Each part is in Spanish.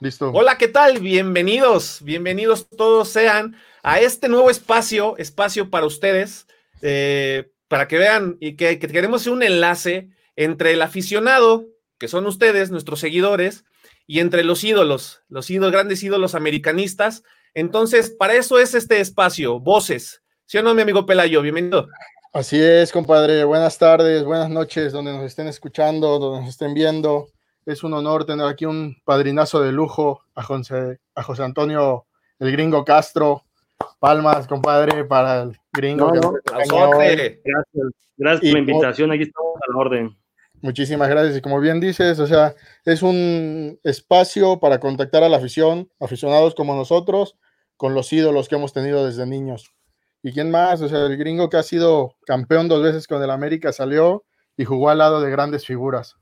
Listo. Hola, ¿qué tal? Bienvenidos, bienvenidos todos sean a este nuevo espacio, espacio para ustedes, eh, para que vean y que, que queremos hacer un enlace entre el aficionado, que son ustedes, nuestros seguidores, y entre los ídolos, los ídolos, grandes ídolos americanistas. Entonces, para eso es este espacio, voces. ¿Sí o no, mi amigo Pelayo? Bienvenido. Así es, compadre. Buenas tardes, buenas noches, donde nos estén escuchando, donde nos estén viendo. Es un honor tener aquí un padrinazo de lujo a José, a José Antonio, el gringo Castro. Palmas, compadre, para el gringo. No, no, gracias, gracias por la invitación. Aquí estamos a la orden. Muchísimas gracias. Y como bien dices, o sea, es un espacio para contactar a la afición, aficionados como nosotros, con los ídolos que hemos tenido desde niños. ¿Y quién más? O sea, el gringo que ha sido campeón dos veces con el América salió y jugó al lado de grandes figuras.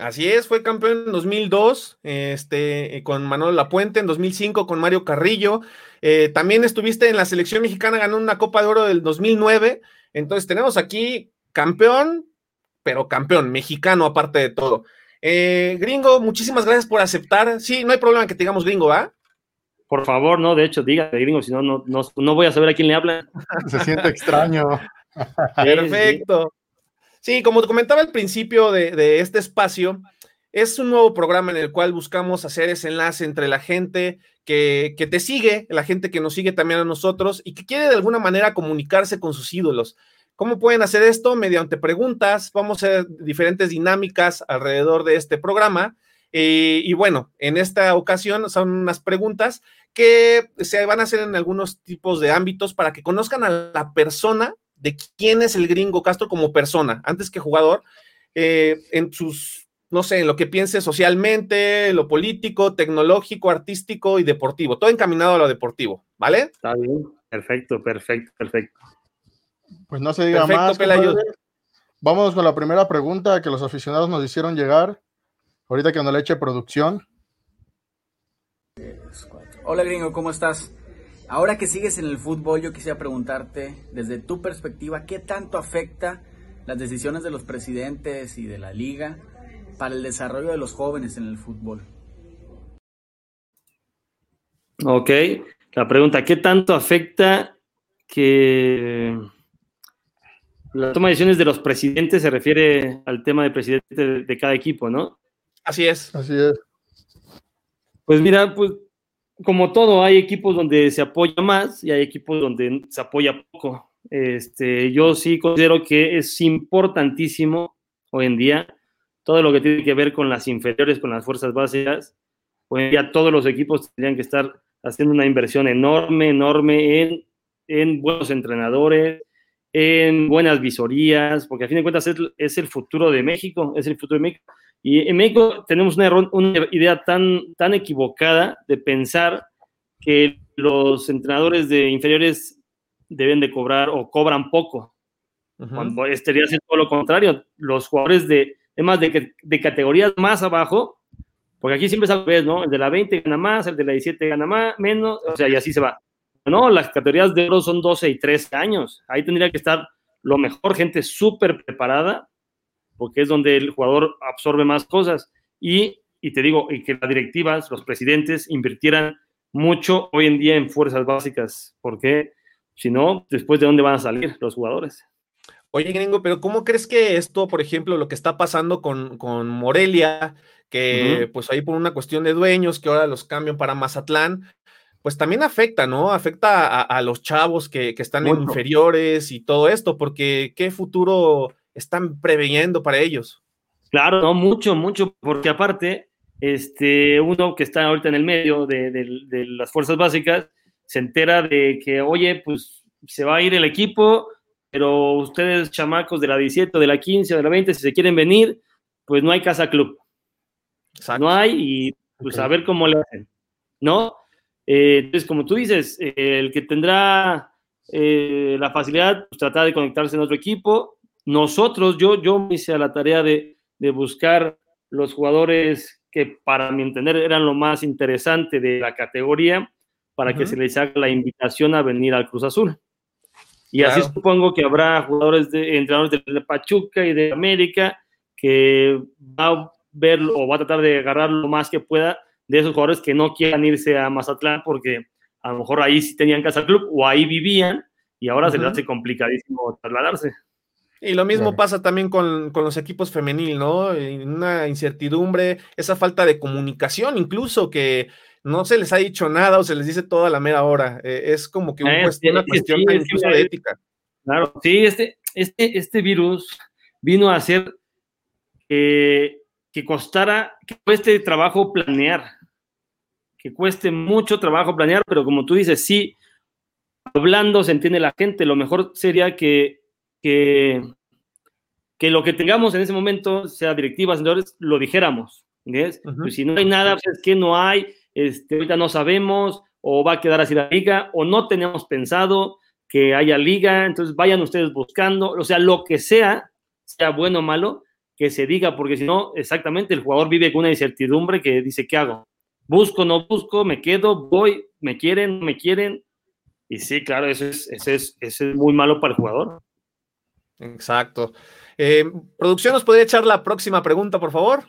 Así es, fue campeón en 2002 este, con Manuel Lapuente, en 2005 con Mario Carrillo. Eh, también estuviste en la selección mexicana, ganó una Copa de Oro del 2009. Entonces tenemos aquí campeón, pero campeón, mexicano aparte de todo. Eh, gringo, muchísimas gracias por aceptar. Sí, no hay problema que te digamos gringo, ¿va? Por favor, no, de hecho, diga gringo, si no, no, no voy a saber a quién le habla. Se siente extraño. Perfecto. Sí, como te comentaba al principio de, este espacio, es un nuevo programa en el cual buscamos hacer ese enlace entre la gente que, que, te sigue, la gente que nos sigue también a nosotros y que quiere de alguna manera comunicarse con sus ídolos. ¿Cómo pueden hacer esto? Mediante preguntas. Vamos a hacer diferentes dinámicas alrededor de este programa. Eh, y bueno, en esta ocasión son unas preguntas que se van a hacer en algunos tipos de ámbitos para que conozcan a la persona de quién es el gringo Castro como persona, antes que jugador, eh, en sus, no sé, en lo que piense socialmente, lo político, tecnológico, artístico y deportivo, todo encaminado a lo deportivo, ¿vale? Está bien, perfecto, perfecto, perfecto. Pues no se diga más. Vámonos con la primera pregunta que los aficionados nos hicieron llegar. Ahorita que nos le eche producción. Hola gringo, ¿cómo estás? Ahora que sigues en el fútbol, yo quisiera preguntarte, desde tu perspectiva, ¿qué tanto afecta las decisiones de los presidentes y de la liga para el desarrollo de los jóvenes en el fútbol? Ok, la pregunta, ¿qué tanto afecta que la toma de decisiones de los presidentes se refiere al tema de presidente de, de cada equipo, ¿no? Así es. Así es. Pues mira, pues como todo, hay equipos donde se apoya más y hay equipos donde se apoya poco. Este, yo sí considero que es importantísimo hoy en día todo lo que tiene que ver con las inferiores, con las fuerzas básicas. Hoy en día todos los equipos tendrían que estar haciendo una inversión enorme, enorme en, en buenos entrenadores, en buenas visorías, porque a fin de cuentas es, el futuro de México, es el futuro de México. Y en México tenemos una, una, idea tan, tan equivocada de pensar que los entrenadores de inferiores deben de cobrar o cobran poco. Uh -huh. Cuando estaría haciendo todo lo contrario. Los jugadores de, además de, de categorías más abajo, porque aquí siempre es al revés, ¿no? El de la 20 gana más, el de la 17 gana más, menos, o sea, y así se va. No, las categorías de oro son 12 y 13 años. Ahí tendría que estar lo mejor, gente súper preparada, porque es donde el jugador absorbe más cosas. Y, y, te digo, y que las directivas, los presidentes invirtieran mucho hoy en día en fuerzas básicas, porque si no, después de dónde van a salir los jugadores. Oye, gringo, pero ¿cómo crees que esto, por ejemplo, lo que está pasando con, con Morelia, que uh -huh. pues ahí por una cuestión de dueños, que ahora los cambian para Mazatlán, pues también afecta, ¿no? Afecta a, a los chavos que, que están en inferiores y todo esto, porque ¿qué futuro están preveyendo para ellos? Claro, no, mucho, mucho, porque aparte, este, uno que está ahorita en el medio de, de, de las fuerzas básicas, se entera de que, oye, pues se va a ir el equipo, pero ustedes, chamacos de la 17, de la 15, de la 20, si se quieren venir, pues no hay casa club. Exacto. No hay y pues okay. a ver cómo le hacen, ¿no? Eh, entonces, como tú dices, eh, el que tendrá eh, la facilidad, pues tratar de conectarse en otro equipo. Nosotros, yo, yo me hice a la tarea de, de buscar los jugadores que para mi entender eran lo más interesante de la categoría para uh -huh. que se les haga la invitación a venir al Cruz Azul. Y claro. así supongo que habrá jugadores de entrenadores de Pachuca y de América que va a ver o va a tratar de agarrar lo más que pueda de esos jugadores que no quieran irse a Mazatlán porque a lo mejor ahí sí tenían casa club o ahí vivían y ahora se les hace complicadísimo trasladarse. Y lo mismo pasa también con, los equipos femenil, ¿no? Una incertidumbre, esa falta de comunicación, incluso que no se les ha dicho nada o se les dice toda la mera hora. Eh, es como que una cuestión incluso de ética. Claro, sí, este, este, este virus vino a hacer que costara, que cueste trabajo planear, que cueste mucho trabajo planear, pero como tú dices, sí, hablando se entiende la gente, lo mejor sería que, que, que lo que tengamos en ese momento, sea directivas, señores, lo dijéramos. Pues si no hay nada, pues es que no hay, este, ahorita no sabemos, o va a quedar así la liga, o no tenemos pensado que haya liga, entonces vayan ustedes buscando, o sea, lo que sea, sea bueno o malo, que se diga, porque si no, exactamente, el jugador vive con una incertidumbre que dice, ¿qué hago? Busco, no busco, me quedo, voy, me quieren, me quieren. Y sí, claro, eso es, eso es, eso es muy malo para el jugador. Exacto. Eh, producción, ¿nos podría echar la próxima pregunta, por favor?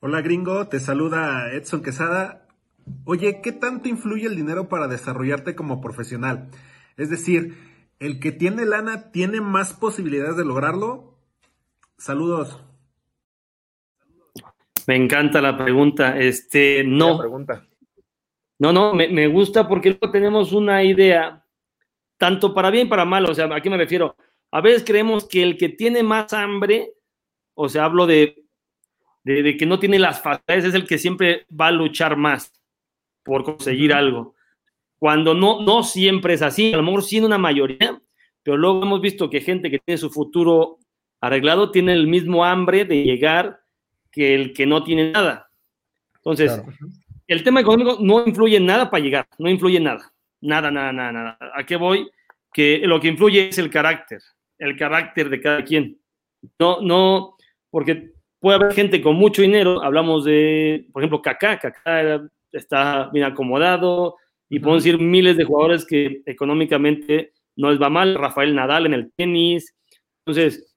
Hola gringo, te saluda Edson Quesada. Oye, ¿qué tanto influye el dinero para desarrollarte como profesional? Es decir, ¿el que tiene lana tiene más posibilidades de lograrlo? Saludos. Me encanta la pregunta. Este, no. Pregunta. No, no, me, me, gusta porque luego tenemos una idea, tanto para bien para mal. O sea, ¿a qué me refiero? A veces creemos que el que tiene más hambre, o sea, hablo de de, que no tiene las facilidades, es el que siempre va a luchar más por conseguir algo. Cuando no, no siempre es así, a lo mejor sí en una mayoría, pero luego hemos visto que gente que tiene su futuro arreglado tiene el mismo hambre de llegar que el que no tiene nada. Entonces, el tema económico no influye en nada para llegar, no influye en nada, nada, nada, nada, nada. ¿A qué voy? Que lo que influye es el carácter, el carácter de cada quien. No, no, porque puede haber gente con mucho dinero, hablamos de, por ejemplo, Kaká, Kaká está bien acomodado, y podemos decir miles de jugadores que económicamente no les va mal, Rafael Nadal en el tenis. Entonces,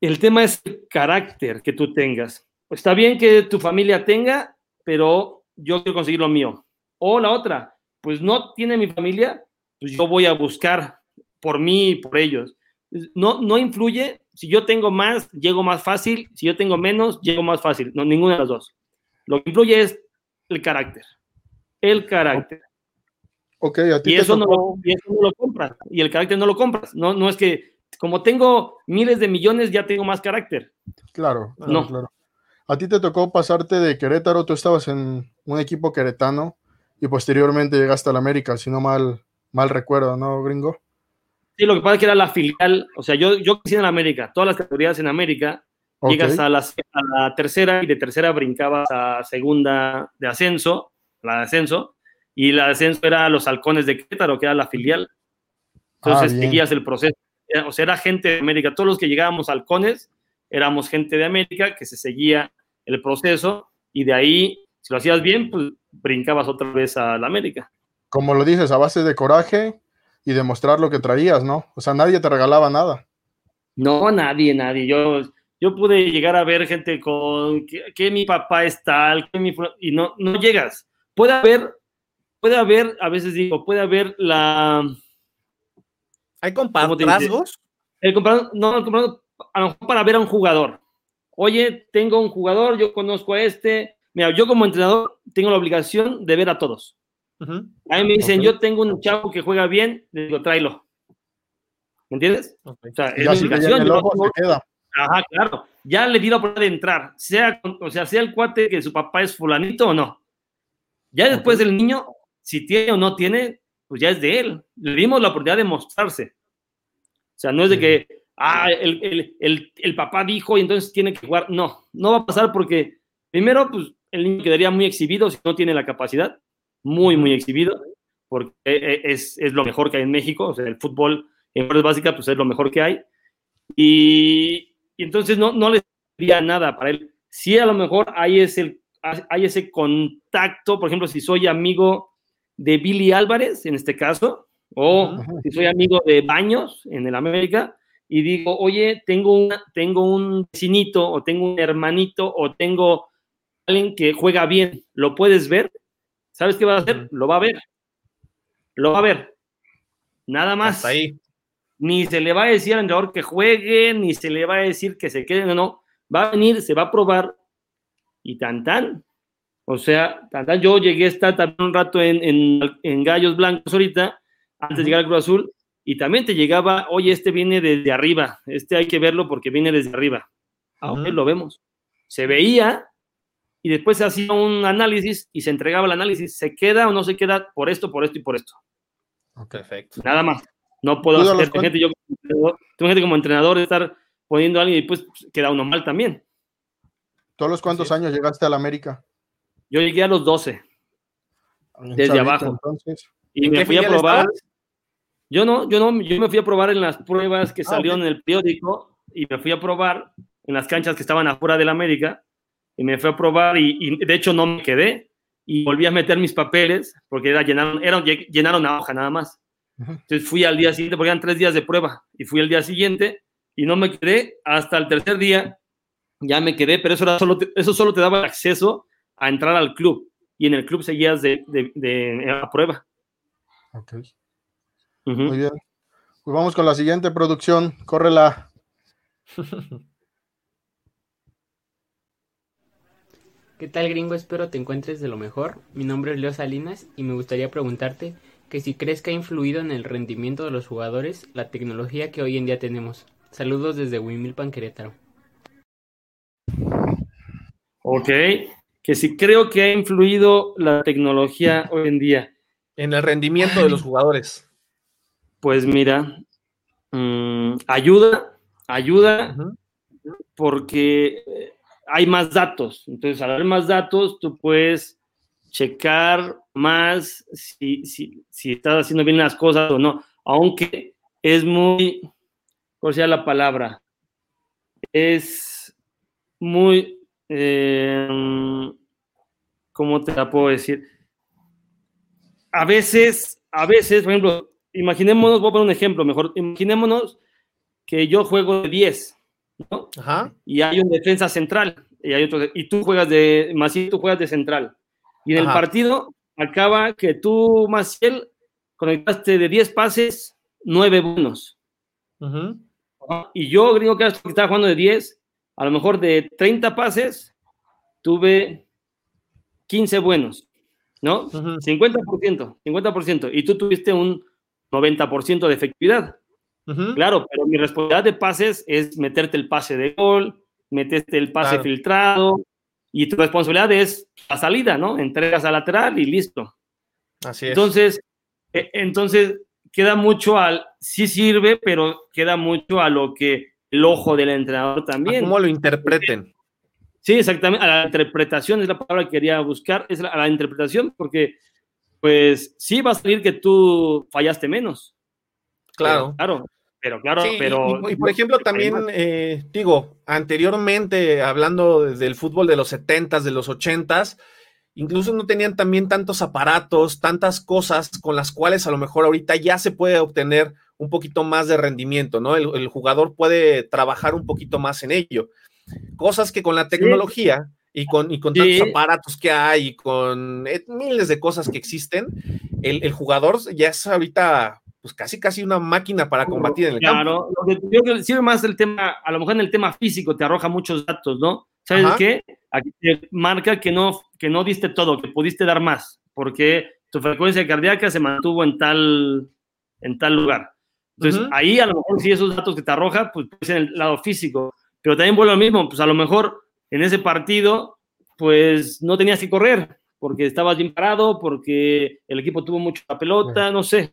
el tema es el carácter que tú tengas. Está bien que tu familia tenga, pero yo quiero conseguir lo mío. O la otra, pues no tiene mi familia, pues yo voy a buscar por mí y por ellos. No, no influye si yo tengo más, llego más fácil. Si yo tengo menos, llego más fácil. No, ninguna de las dos. Lo que influye es el carácter. El carácter. Ok, a ti y, eso no lo, y eso no lo compras. Y el carácter no lo compras. No, no es que, como tengo miles de millones, ya tengo más carácter. Claro, no. claro. A ti te tocó pasarte de Querétaro, tú estabas en un equipo queretano y posteriormente llegaste a la América, si no mal, mal recuerdo, ¿no, gringo? Sí, lo que pasa es que era la filial, o sea, yo, yo crecí en América, todas las categorías en América, llegas a la, la, tercera y de tercera brincabas a segunda de ascenso, la de ascenso, y la de ascenso era los halcones de Querétaro, que era la filial. Entonces ah, seguías el proceso. O sea, era gente de América. Todos los que llegábamos a halcones éramos gente de América que se seguía el proceso y de ahí, si lo hacías bien, pues brincabas otra vez a la América. Como lo dices, a base de coraje, y demostrar lo que traías, ¿no? O sea, nadie te regalaba nada. No, nadie, nadie. Yo, yo pude llegar a ver gente con que, mi papá es tal, que mi, y no, no llegas. Puede haber, puede haber, a veces digo, puede haber la. ¿Hay compadrazgos? El compadrazgo, no, el compadrazgo, a lo mejor para ver a un jugador. Oye, tengo un jugador, yo conozco a este. Mira, yo como entrenador tengo la obligación de ver a todos. A mí me dicen, yo tengo un chavo que juega bien, le digo, tráelo. ¿Me entiendes? O sea, es mi obligación. Ajá, claro. Ya le di la oportunidad de entrar, sea, o sea, sea el cuate que su papá es fulanito o no. Ya después del niño, si tiene o no tiene, pues ya es de él. Le dimos la oportunidad de mostrarse. O sea, no es de que, ah, el, el, el, el, papá dijo y entonces tiene que jugar. No, no va a pasar porque, primero, pues el niño quedaría muy exhibido si no tiene la capacidad muy, muy exhibido, porque e, e, es, es, lo mejor que hay en México, o sea, el fútbol en fuerzas básicas, pues es lo mejor que hay. Y, entonces no, no le diría nada para él. Si a lo mejor hay ese, hay ese contacto, por ejemplo, si soy amigo de Billy Álvarez, en este caso, o si soy amigo de Baños en el América, y digo, oye, tengo, una, tengo un vecinito o tengo un hermanito o tengo alguien que juega bien, ¿lo puedes ver? ¿Sabes qué va a hacer? Lo va a ver. Lo va a ver. Nada más. ahí. Ni se le va a decir al entrenador que juegue, ni se le va a decir que se quede, no, no. Va a venir, se va a probar y tan tan. O sea, tan tan. Yo llegué a estar también un rato en, en, Gallos Blancos ahorita, antes de llegar al Cruz Azul, y también te llegaba, oye, este viene desde arriba, este hay que verlo porque viene desde arriba. Ahora lo vemos. Se veía y después se hacía un análisis y se entregaba el análisis, ¿se queda o no se queda por esto, por esto y por esto? Perfecto. Nada más. No puedo hacer, gente, yo, gente como entrenador estar poniendo a alguien y después queda uno mal también. ¿Todos los cuántos años llegaste a la América? Yo llegué a los 12. Desde abajo. Y me fui a probar. Yo no, yo no, yo me fui a probar en las pruebas que ah, salieron en el periódico y me fui a probar en las canchas que estaban afuera de la América y me fui a probar y, de hecho no me quedé y volví a meter mis papeles porque era, llenaron, era, llenaron una hoja nada más. Entonces fui al día siguiente porque eran tres días de prueba y fui al día siguiente y no me quedé hasta el tercer día. Ya me quedé, pero eso, era solo, eso solo te daba acceso a entrar al club y en el club seguías de, de, de la prueba. Ok. Muy bien. Pues vamos con la siguiente producción. Córrela. ¿Qué tal gringo? Espero te encuentres de lo mejor. Mi nombre es Leo Salinas y me gustaría preguntarte que si crees que ha influido en el rendimiento de los jugadores la tecnología que hoy en día tenemos. Saludos desde Wimilpan, Querétaro. Ok, que si creo que ha influido la tecnología hoy en día. En el rendimiento de los jugadores. Pues mira, mm, ayuda, ayuda, porque hay más datos. Entonces, al haber más datos, tú puedes checar más si, si, estás haciendo bien las cosas o no. Aunque es muy, ¿cuál sea la palabra? Es muy, eh, ¿cómo te la puedo decir? A veces, a veces, por ejemplo, imaginémonos, voy a poner un ejemplo mejor, imaginémonos que yo juego de 10 y hay un defensa central y, hay otro, y tú juegas de, Maciel, tú juegas de central. Y en el partido acaba que tú, Maciel, conectaste de 10 pases, 9 buenos. Y yo, gringo, que estaba jugando de 10, a lo mejor de 30 pases, tuve 15 buenos, ¿no? 50%, 50%. Y tú tuviste un 90% de efectividad. Claro, pero mi responsabilidad de pases es meterte el pase de gol, meterte el pase filtrado y tu responsabilidad es la salida, ¿no? Entregas al lateral y listo. Así es. Entonces, e, entonces queda mucho al, sí sirve, pero queda mucho a lo que el ojo del entrenador también. cómo lo interpreten. Sí, exactamente. A la interpretación es la palabra que quería buscar, es la, la interpretación, porque pues sí va a salir que tú fallaste menos. Claro. claro, pero claro, pero... Y, por ejemplo también, eh, digo, anteriormente, hablando del fútbol de los 70s, de los 80s, incluso no tenían también tantos aparatos, tantas cosas con las cuales a lo mejor ahorita ya se puede obtener un poquito más de rendimiento, ¿no? El, jugador puede trabajar un poquito más en ello. Cosas que con la tecnología y con, y con tantos aparatos que hay y con eh, miles de cosas que existen, el, el, jugador ya es ahorita pues casi casi una máquina para combatir en el campo. Claro, yo creo que sirve más el tema, a lo mejor en el tema físico te arroja muchos datos, ¿no? ¿Sabes qué? Aquí te marca que no, que no diste todo, que pudiste dar más, porque tu frecuencia cardíaca se mantuvo en tal, en tal lugar. Entonces, ahí a lo mejor si esos datos que te arroja, pues puede ser en el lado físico, pero también vuelve lo mismo, pues a lo mejor en ese partido, pues no tenías que correr, porque estabas bien parado, porque el equipo tuvo mucha pelota, no sé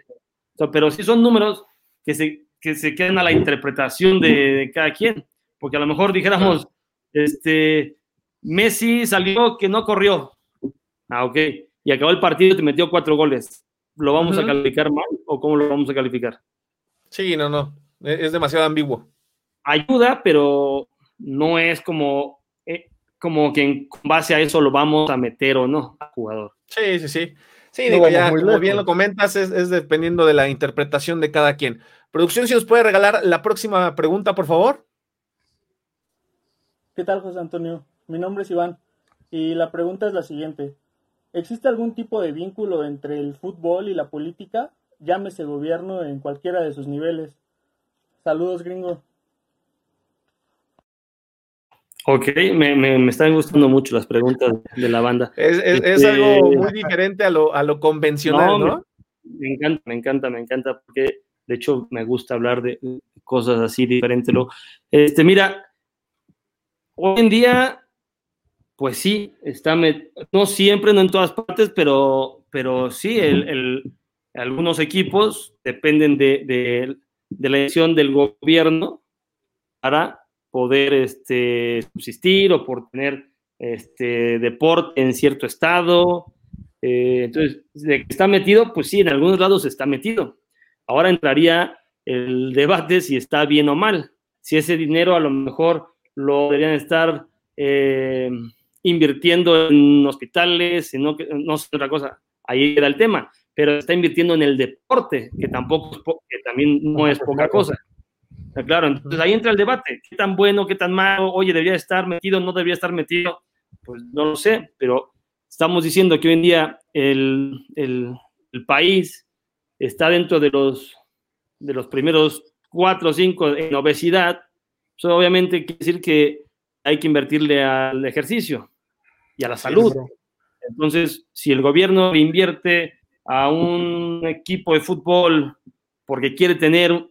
pero sí son números que se, que se quedan a la interpretación de, cada quien, porque a lo mejor dijéramos, este, Messi salió que no corrió, ah, ok, y acabó el partido y te metió cuatro goles. ¿Lo vamos a calificar mal o cómo lo vamos a calificar? Sí, no, no, e, es demasiado ambiguo. Ayuda, pero no es como, eh, como que en base a eso lo vamos a meter o no al jugador. Sí, sí, sí. Sí, digo, ya, como bien lo comentas, es, dependiendo de la interpretación de cada quien. Producción, si nos puede regalar la próxima pregunta, por favor. ¿Qué tal, José Antonio? Mi nombre es Iván y la pregunta es la siguiente. ¿Existe algún tipo de vínculo entre el fútbol y la política? Llámese gobierno en cualquiera de sus niveles. Saludos, gringo. Ok, me, me, están gustando mucho las preguntas de la banda. Es, este, algo muy diferente a lo, a lo convencional, ¿no? Me, encanta, me encanta, me encanta, porque de hecho me gusta hablar de cosas así diferentes. Este, mira, hoy en día, pues sí, está, no siempre, no en todas partes, pero, pero sí, el, algunos equipos dependen de, de, de la elección del gobierno para poder este, subsistir o por tener este, deporte en cierto estado. Eh, entonces, de que está metido, pues sí, en algunos lados está metido. Ahora entraría el debate si está bien o mal. Si ese dinero a lo mejor lo deberían estar eh, invirtiendo en hospitales, no, no sé otra cosa. Ahí queda el tema. Pero está invirtiendo en el deporte, que tampoco, que también no es poca cosa. Claro, entonces ahí entra el debate. ¿Qué tan bueno, qué tan malo? Oye, ¿debería estar metido, no debería estar metido? Pues no lo sé, pero estamos diciendo que hoy en día el, país está dentro de los, de los primeros cuatro o cinco en obesidad. Eso obviamente quiere decir que hay que invertirle al ejercicio y a la salud. Entonces, si el gobierno invierte a un equipo de fútbol porque quiere tener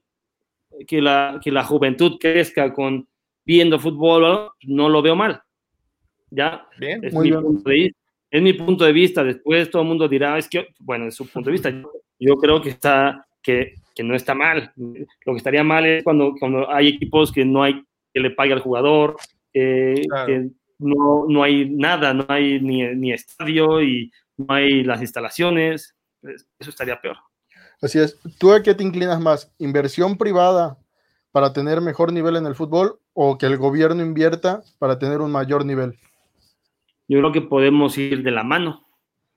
que la, que la juventud crezca con viendo fútbol, no lo veo mal. ¿Ya? Bien, es, mi Punto de, es mi punto de vista. Después todo el mundo dirá, es que, bueno, es su punto de vista. Yo, creo que, está, que, que, no está mal. Lo que estaría mal es cuando, cuando hay equipos que no hay que le pague al jugador, que no, no hay nada, no hay ni, ni estadio y no hay las instalaciones. Pues, eso estaría peor. Así es. ¿Tú a qué te inclinas más? ¿Inversión privada para tener mejor nivel en el fútbol o que el gobierno invierta para tener un mayor nivel? Yo creo que podemos ir de la mano.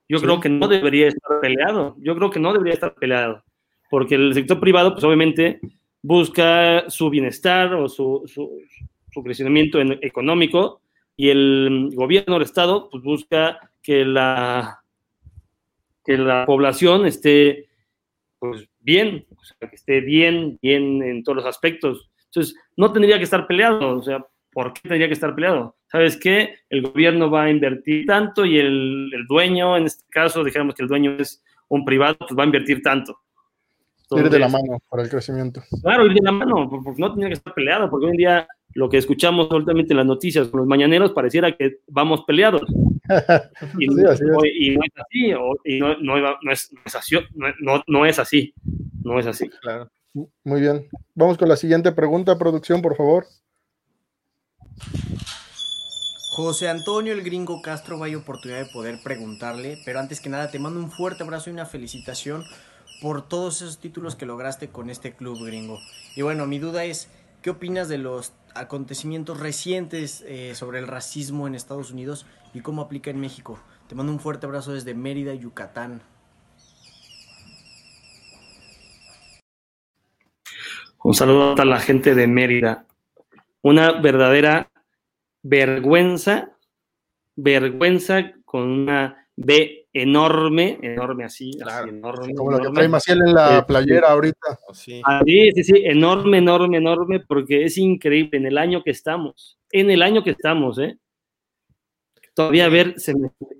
Yo creo que no debería estar peleado. Yo creo que no debería estar peleado. Porque el sector privado, pues obviamente, busca su bienestar o su, su, crecimiento económico y el gobierno, el Estado, pues busca que la, que la población esté pues bien, o sea, que esté bien, bien en todos los aspectos. Entonces, no tendría que estar peleado, o sea, ¿por qué tendría que estar peleado? ¿Sabes qué? El gobierno va a invertir tanto y el, dueño, en este caso, dijéramos que el dueño es un privado, pues va a invertir tanto. ir de la mano para el crecimiento. Claro, ir de la mano, porque no tendría que estar peleado, porque hoy en día lo que escuchamos últimamente en las noticias con los mañaneros pareciera que vamos peleados. y, no, es así, y no, es, así, no, es así, no es así. Claro. Muy bien. Vamos con la siguiente pregunta, producción, por favor. José Antonio el Gringo Castro, hay oportunidad de poder preguntarle, pero antes que nada te mando un fuerte abrazo y una felicitación por todos esos títulos que lograste con este club gringo. Y bueno, mi duda es, ¿qué opinas de los acontecimientos recientes eh, sobre el racismo en Estados Unidos y cómo aplica en México. Te mando un fuerte abrazo desde Mérida, Yucatán. Un saludo a la gente de Mérida. Una verdadera vergüenza, vergüenza con una B enorme, enorme así, enorme. Como lo que trae Maciel en la este, playera ahorita. Sí. sí, sí, sí, enorme, enorme, enorme, porque es increíble en el año que estamos, en el año que estamos, ¿eh? Todavía ver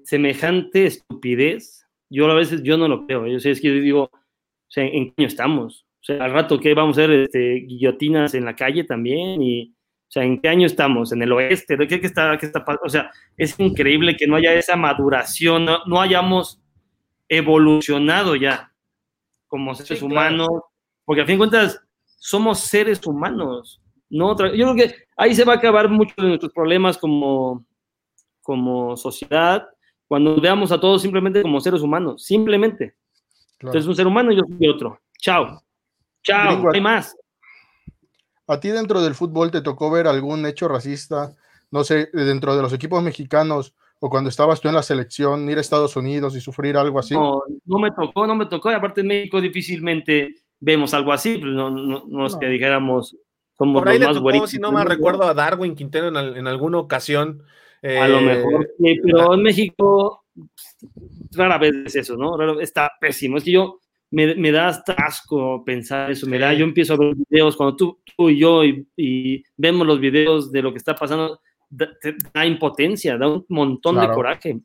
semejante estupidez, yo a veces yo no lo creo, yo sé, es que yo digo, o sea, ¿en qué año estamos? O sea, al rato que vamos a hacer este, guillotinas en la calle también y o sea, ¿en qué año estamos? ¿En el oeste? ¿De qué, está, qué está O sea, es increíble que no haya esa maduración, no, hayamos evolucionado ya como seres humanos, porque a fin de cuentas somos seres humanos. No yo creo que ahí se va a acabar muchos de nuestros problemas como, como sociedad, cuando veamos a todos simplemente como seres humanos, simplemente. Entonces, un ser humano y yo soy otro. Chao. Chao, no hay más. ¿A ti dentro del fútbol te tocó ver algún hecho racista? No sé, dentro de los equipos mexicanos, o cuando estabas tú en la selección, ir a Estados Unidos y sufrir algo así? No, no me tocó, no me tocó. Y aparte en México difícilmente vemos algo así, pues no, no, no es que dijéramos somos Por ahí los le más tocó, güeritos si no me recuerdo, a Darwin Quintero en, al- en alguna ocasión. A lo eh, mejor, sí, pero en México rara vez es eso, ¿no? Rara- está pésimo. Es que yo me, me da hasta asco pensar eso. Me da, yo empiezo a ver videos cuando tú, tú y yo y, y vemos los videos de lo que está pasando, da, te da impotencia, da un montón de coraje.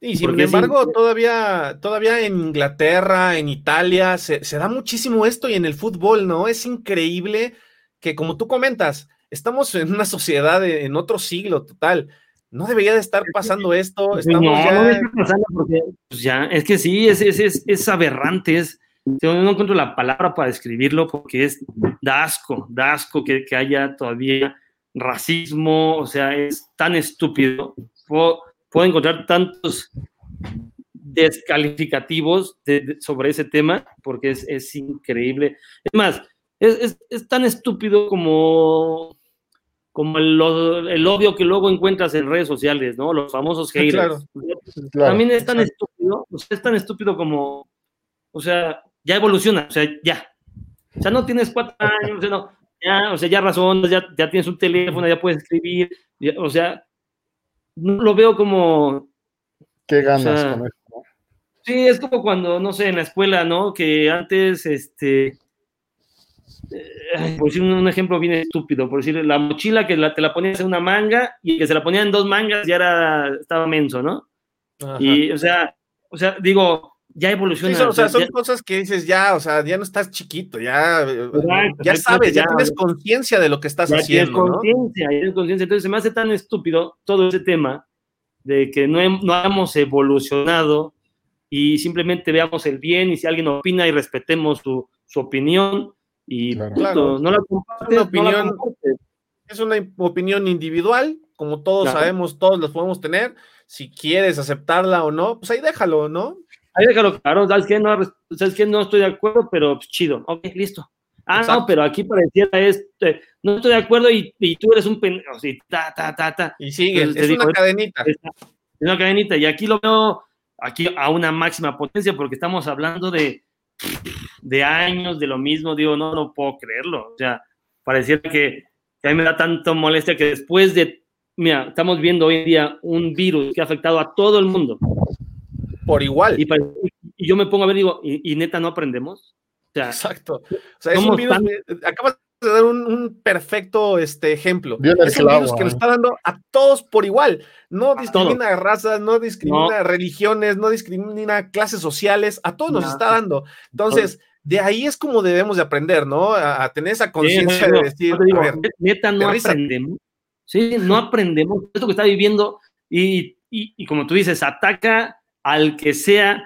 Y sin Porque embargo, todavía, todavía en Inglaterra, en Italia, se, se da muchísimo esto y en el fútbol, ¿no? Es increíble que, como tú comentas, estamos en una sociedad de- en otro siglo total. No debería de estar pasando esto. Estamos no, ya. no pasarlo porque pues ya, es que sí, es, es, es, es aberrante, es, no encuentro la palabra para describirlo porque es da asco, da asco que, que haya todavía racismo, o sea, es tan estúpido. Puedo, puedo encontrar tantos descalificativos de- de- sobre ese tema porque es, es increíble. Es más, es, es- es tan estúpido como, como el, el odio que luego encuentras en redes sociales, ¿no? Los famosos haters. Claro. Claro. También es tan estúpido, o sea, es tan estúpido como, o sea, ya evoluciona, o sea, ya. O sea, no tienes cuatro años, o sea, no, ya, o sea, ya razonas, ya, ya tienes un teléfono, ya puedes escribir, ya- o sea, no lo veo como, ¿Qué ganas o sea, con eso? no? Sí, es como cuando, no sé, en la escuela, ¿no? Que antes, este, por decir un, ejemplo bien estúpido, por decir, la mochila que la- te la ponías en una manga y que se la ponía en dos mangas ya era, estaba menso, ¿no? Ajá. Y, o sea, o sea, digo, ya Sí, evoluciona. son, o sea, son ya- cosas que dices ya, o sea, ya no estás chiquito, ya, Exacto, ya sabes, ya ya- tienes conciencia de lo que estás ya tienes haciendo, ¿no? conciencia, ya tienes conciencia. Entonces se me hace tan estúpido todo ese tema de que no, hem- no hayamos evolucionado y simplemente veamos el bien y si alguien opina y respetemos su, su opinión y Claro. punto. No la compartes, Una no la opinión- compartes. Es una opinión individual, como todos Claro. sabemos, todos las podemos tener. Si quieres aceptarla o no, pues ahí déjalo, ¿no? Ahí déjalo claro, ¿sabes qué? No, ¿sabes qué? No estoy de acuerdo, pero pues, chido. Ok, listo. Ah, Exacto. no, pero aquí pareciera este, no estoy de acuerdo y, y tú eres un pendejo, sí, ta, ta, ta, ta. Y sigue, Entonces, es digo, una es- cadenita. Es una cadenita. Y aquí lo veo aquí a una máxima potencia porque estamos hablando de, de años, de lo mismo. Digo, no, no puedo creerlo. O sea, pareciera que, que a mí me da tanto molestia que después de, mira, estamos viendo hoy en día un virus que ha afectado a todo el mundo. Por igual. Y, yo me pongo a ver, digo, ¿y, y neta no aprendemos? O sea, Exacto. O sea, es un virus. tan- eh, Acabas de dar un, un perfecto este, ejemplo. Es un virus que nos eh. está dando a todos por igual. No discrimina razas, no discrimina religiones, no discrimina clases sociales, a todos nos No. está dando. Entonces, de ahí es como debemos de aprender, ¿no? A, a tener esa conciencia Sí, de decir, digo, a ver, neta, no aprendemos. Sí, no aprendemos esto que está viviendo y, y- y como tú dices, ataca al que sea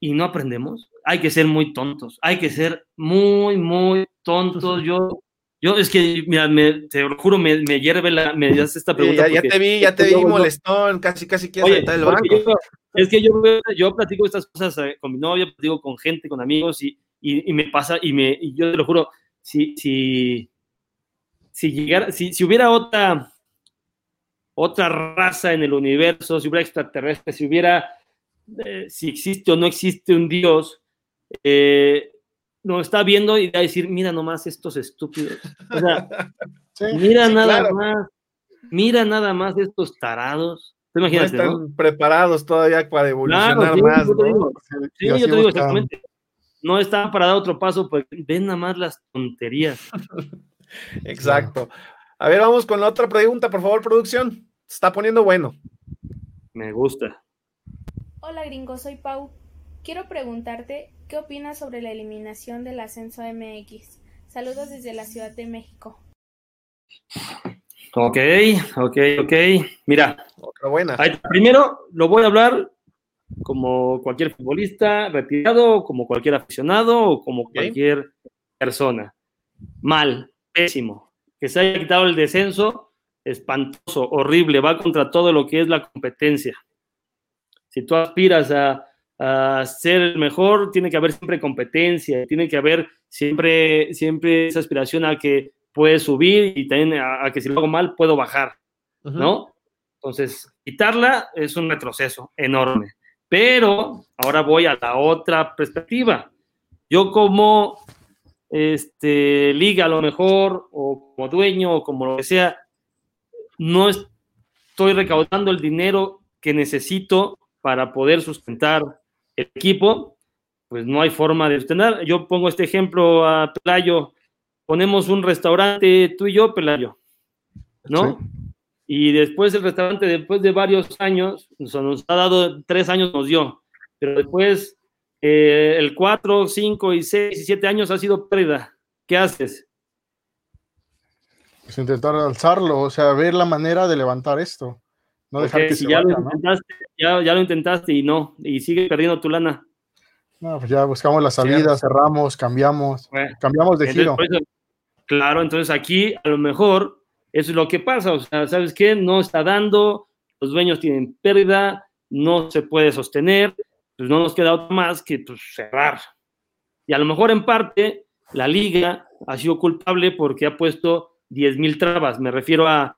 y no aprendemos. Hay que ser muy tontos, hay que ser muy, muy tontos. Yo, yo es que, mira, me, te lo juro, me, me hierve la, me haces esta pregunta. ya, ya porque- te vi, ya te vi yo- molestón, casi, casi quieres Oye, aventar el banco. yo- es que yo, yo platico estas cosas eh, con mi novia, platico con gente, con amigos y, y, y me pasa, y, me, y yo te lo juro, si, si, si, llegara, si, si hubiera otra, otra raza en el universo, si hubiera extraterrestres, si hubiera, eh, si existe o no existe un Dios, eh, nos está viendo y va a decir, mira nomás estos estúpidos. O sea, Sí. mira sí, nada claro. más, mira nada más estos tarados. No Imagínate, están ¿no? preparados todavía para evolucionar Claro, sí, más, yo te ¿no? digo, Sí, yo te digo exactamente. No están para dar otro paso, porque ven nada más las tonterías. Exacto. A ver, vamos con la otra pregunta, por favor, producción. Se está poniendo bueno. Me gusta. Hola gringo, soy Pau. Quiero preguntarte qué opinas sobre la eliminación del ascenso MX. Saludos desde la Ciudad de México. Ok, ok, ok. Mira, Otra buena. ahí- primero lo voy a hablar como cualquier futbolista retirado, como cualquier aficionado o como cualquier persona. Mal, pésimo. Que se haya quitado el descenso, espantoso, horrible, va contra todo lo que es la competencia. Si tú aspiras a, a ser el mejor, tiene que haber siempre competencia, tiene que haber siempre, siempre esa aspiración a que puedes subir y también a, a que si lo hago mal puedo bajar. ¿no? Entonces, quitarla es un retroceso enorme. Pero ahora voy a la otra perspectiva. Yo como este, liga a lo mejor, o como dueño, o como lo que sea, no estoy recaudando el dinero que necesito para poder sustentar el equipo, pues no hay forma de sostener. Yo pongo este ejemplo a Pelayo, ponemos un restaurante, tú y yo, Pelayo, ¿no? Y después el restaurante, después de varios años, nos ha dado, tres años nos dio, pero después eh, el 4, 5 y 6 y 7 años ha sido pérdida. ¿Qué haces? Pues intentar alzarlo, o sea, ver la manera de levantar esto. No dejar que si ya, lo intentaste, ya, lo intentaste y no, y sigue perdiendo tu lana. No, pues ya buscamos la salida, cerramos, cambiamos, cambiamos de giro. claro, entonces aquí a lo mejor eso es lo que pasa, o sea, ¿sabes qué? No está dando, los dueños tienen pérdida, no se puede sostener, pues no nos queda otra más que pues, cerrar. Y a lo mejor en parte la liga ha sido culpable porque ha puesto 10 mil trabas. Me refiero a,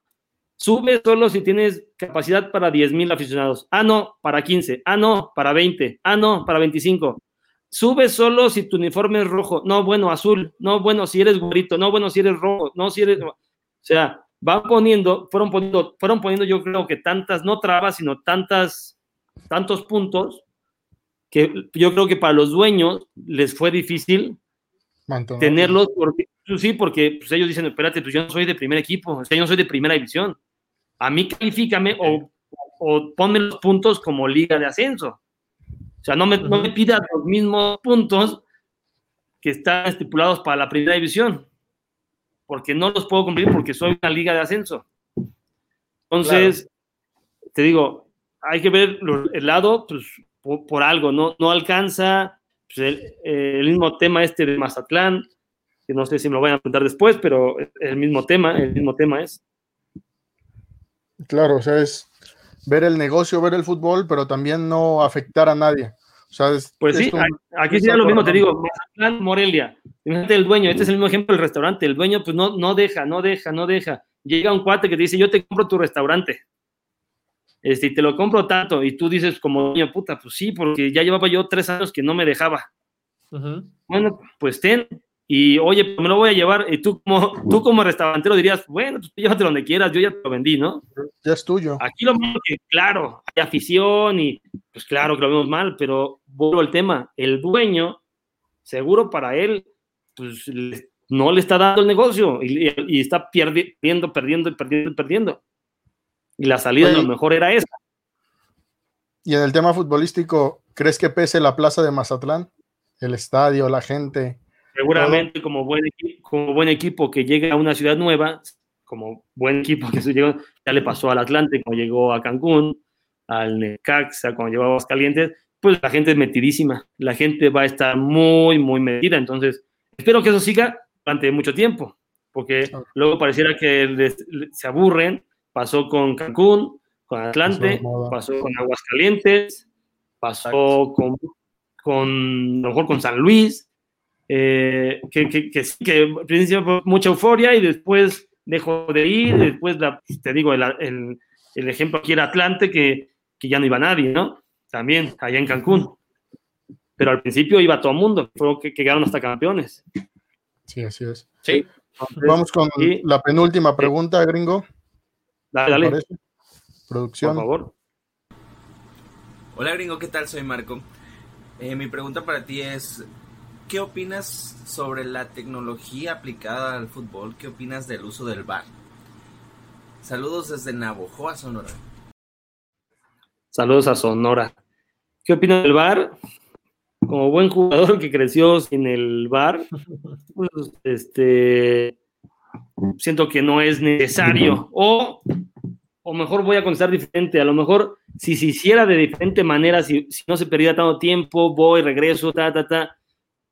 sube solo si tienes capacidad para 10 mil aficionados. Ah, no, para 15. Ah, no, para 20. Ah, no, para 25. Sube solo si tu uniforme es rojo. No, bueno, azul. No, bueno, si eres güerito. No, bueno, si eres rojo. No, si eres... O sea, van poniendo, fueron poniendo, fueron poniendo yo creo que tantas, no trabas, sino tantas, tantos puntos que yo creo que para los dueños les fue difícil tenerlos, porque, sí, porque pues, ellos dicen, espérate, pues yo no soy de primer equipo, o sea, yo no soy de primera división. A mí califícame o, o ponme los puntos como liga de ascenso. O sea, no me, no me pidas los mismos puntos que están estipulados para la primera división, porque no los puedo cumplir porque soy una liga de ascenso. Entonces, te digo, hay que ver el lado, pues por, algo, no, no alcanza pues, el, mismo tema este de Mazatlán, que no sé si me lo voy a preguntar después, pero el mismo tema, el mismo tema es. Claro, o sea, es ver el negocio, ver el fútbol, pero también no afectar a nadie. O sea, pues sí, aquí sería lo mismo, te digo, Mazatlán, Morelia, imagínate el dueño, este es el mismo ejemplo del restaurante, el dueño pues no, no deja, no deja, no deja. Llega un cuate que te dice, yo te compro tu restaurante este, y te lo compro tanto, y tú dices como, niño puta, pues sí, porque ya llevaba yo tres años que no me dejaba. Bueno, pues ten, y oye, pues me lo voy a llevar, y tú como, tú como restaurantero dirías, bueno, pues llévate donde quieras, yo ya te lo vendí, ¿no? Ya es tuyo. Aquí lo mismo que, claro, hay afición y pues claro que lo vemos mal, pero vuelvo al tema, el dueño, seguro para él, pues no le está dando el negocio y, y está perdiendo, perdiendo, perdiendo, perdiendo. Y la salida a lo mejor era esa. Y en el tema futbolístico, ¿crees que pese la plaza de Mazatlán? El estadio, la gente. Seguramente como buen, como buen equipo que llega a una ciudad nueva, como buen equipo que se llegó, ya le pasó al Atlante cuando llegó a Cancún, al Necaxa cuando llegó a Aguascalientes, pues la gente es metidísima, la gente va a estar muy, muy metida. Entonces, espero que eso siga durante mucho tiempo, porque luego pareciera que se aburren. Pasó con Cancún, con Atlante, pasó, con Aguascalientes, pasó con, con, a lo mejor con San Luis, eh, que, que, que, que, principio mucha euforia y después dejó de ir, después te digo, el, el, el, ejemplo aquí era Atlante, que, que ya no iba nadie, ¿no? También, allá en Cancún. Pero al principio iba todo el mundo, fueron que, llegaron hasta campeones. Sí, así es. Sí. Vamos con la penúltima pregunta, gringo. Dale, Producción. Por favor. Hola gringo, ¿qué tal? Soy Marco. Eh, mi pregunta para ti es, ¿qué opinas sobre la tecnología aplicada al fútbol? ¿Qué opinas del uso del VAR? Saludos desde Navojoa, Sonora. Saludos a Sonora. ¿Qué opinas del VAR? Como buen jugador que creció sin el VAR, pues, este, siento que no es necesario. O, o mejor voy a contestar diferente. A lo mejor si se hiciera de diferente manera, si, no se perdiera tanto tiempo, voy, regreso, ta, ta, ta.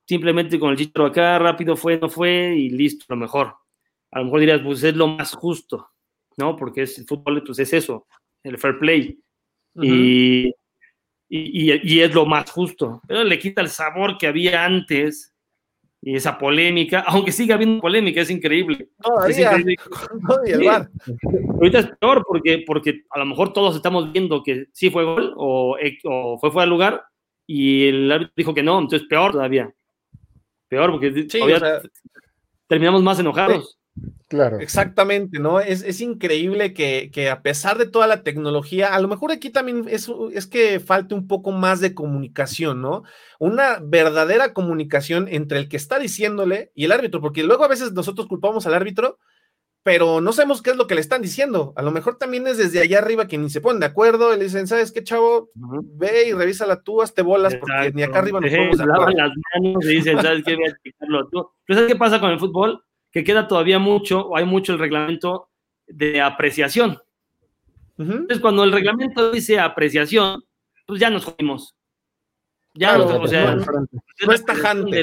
Simplemente con el chistro acá, rápido fue, no fue y listo, lo mejor. A lo mejor dirías, pues es lo más justo, ¿no? Porque es, el fútbol pues es eso, el fair play. y, y, y, es lo más justo. Pero le quita el sabor que había antes y esa polémica, aunque siga habiendo polémica, es increíble. Todavía, Ahorita es peor porque, porque a lo mejor todos estamos viendo que sí fue gol o, fue fuera de lugar y el árbitro dijo que no, entonces peor todavía. Peor porque terminamos más enojados. Claro. Exactamente, ¿no? Es, increíble que, a pesar de toda la tecnología, a lo mejor aquí también es, es que falte un poco más de comunicación, ¿no? Una verdadera comunicación entre el que está diciéndole y el árbitro, porque luego a veces nosotros culpamos al árbitro, pero no sabemos qué es lo que le están diciendo. A lo mejor también es desde allá arriba que ni se ponen de acuerdo y le dicen, ¿sabes qué, chavo? Ve y revísala tú, hazte bolas, porque ni acá arriba nos podemos de acuerdo. las manos y dicen, ¿sabes qué? Voy a tú. ¿Pero sabes qué pasa con el fútbol? que queda todavía mucho, o hay mucho el reglamento de apreciación. Entonces, cuando el reglamento dice apreciación, pues ya nos jodimos. Ya, o sea, no es tajante.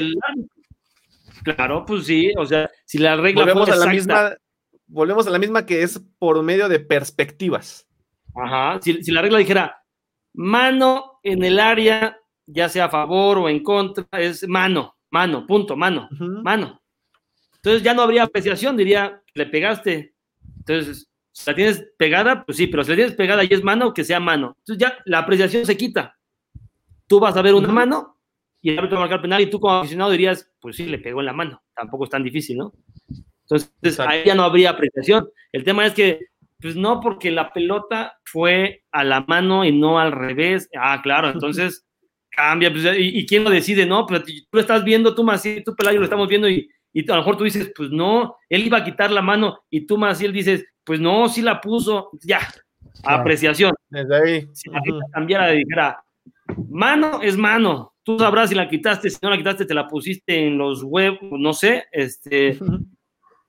claro, pues sí, o sea, si la regla volvemos a la misma, volvemos a la misma que es por medio de perspectivas. Ajá, si, la regla dijera mano en el área, ya sea a favor o en contra, es mano, mano, punto, mano, mano. Entonces ya no habría apreciación, diría, le pegaste. Entonces, si la tienes pegada, pues sí, pero si la tienes pegada y es mano, que sea mano. Entonces ya la apreciación se quita. Tú vas a ver una mano y el árbitro va a marcar penal y tú como aficionado dirías, pues sí, le pegó en la mano. Tampoco es tan difícil, ¿no? Entonces ahí ya no habría apreciación. El tema es que, pues no, porque la pelota fue a la mano y no al revés. Ah, claro, entonces cambia. Pues, y, quién lo decide? No, pero tú lo estás viendo, tú más y tú Pelayo lo estamos viendo y y a lo mejor tú dices, pues no, él iba a quitar la mano y tú más y él dices, pues no, sí la puso, ya, apreciación. Desde ahí. Si la cambiara de dijera, mano es mano, tú sabrás si la quitaste, si no la quitaste, te la pusiste en los huevos, no sé, este,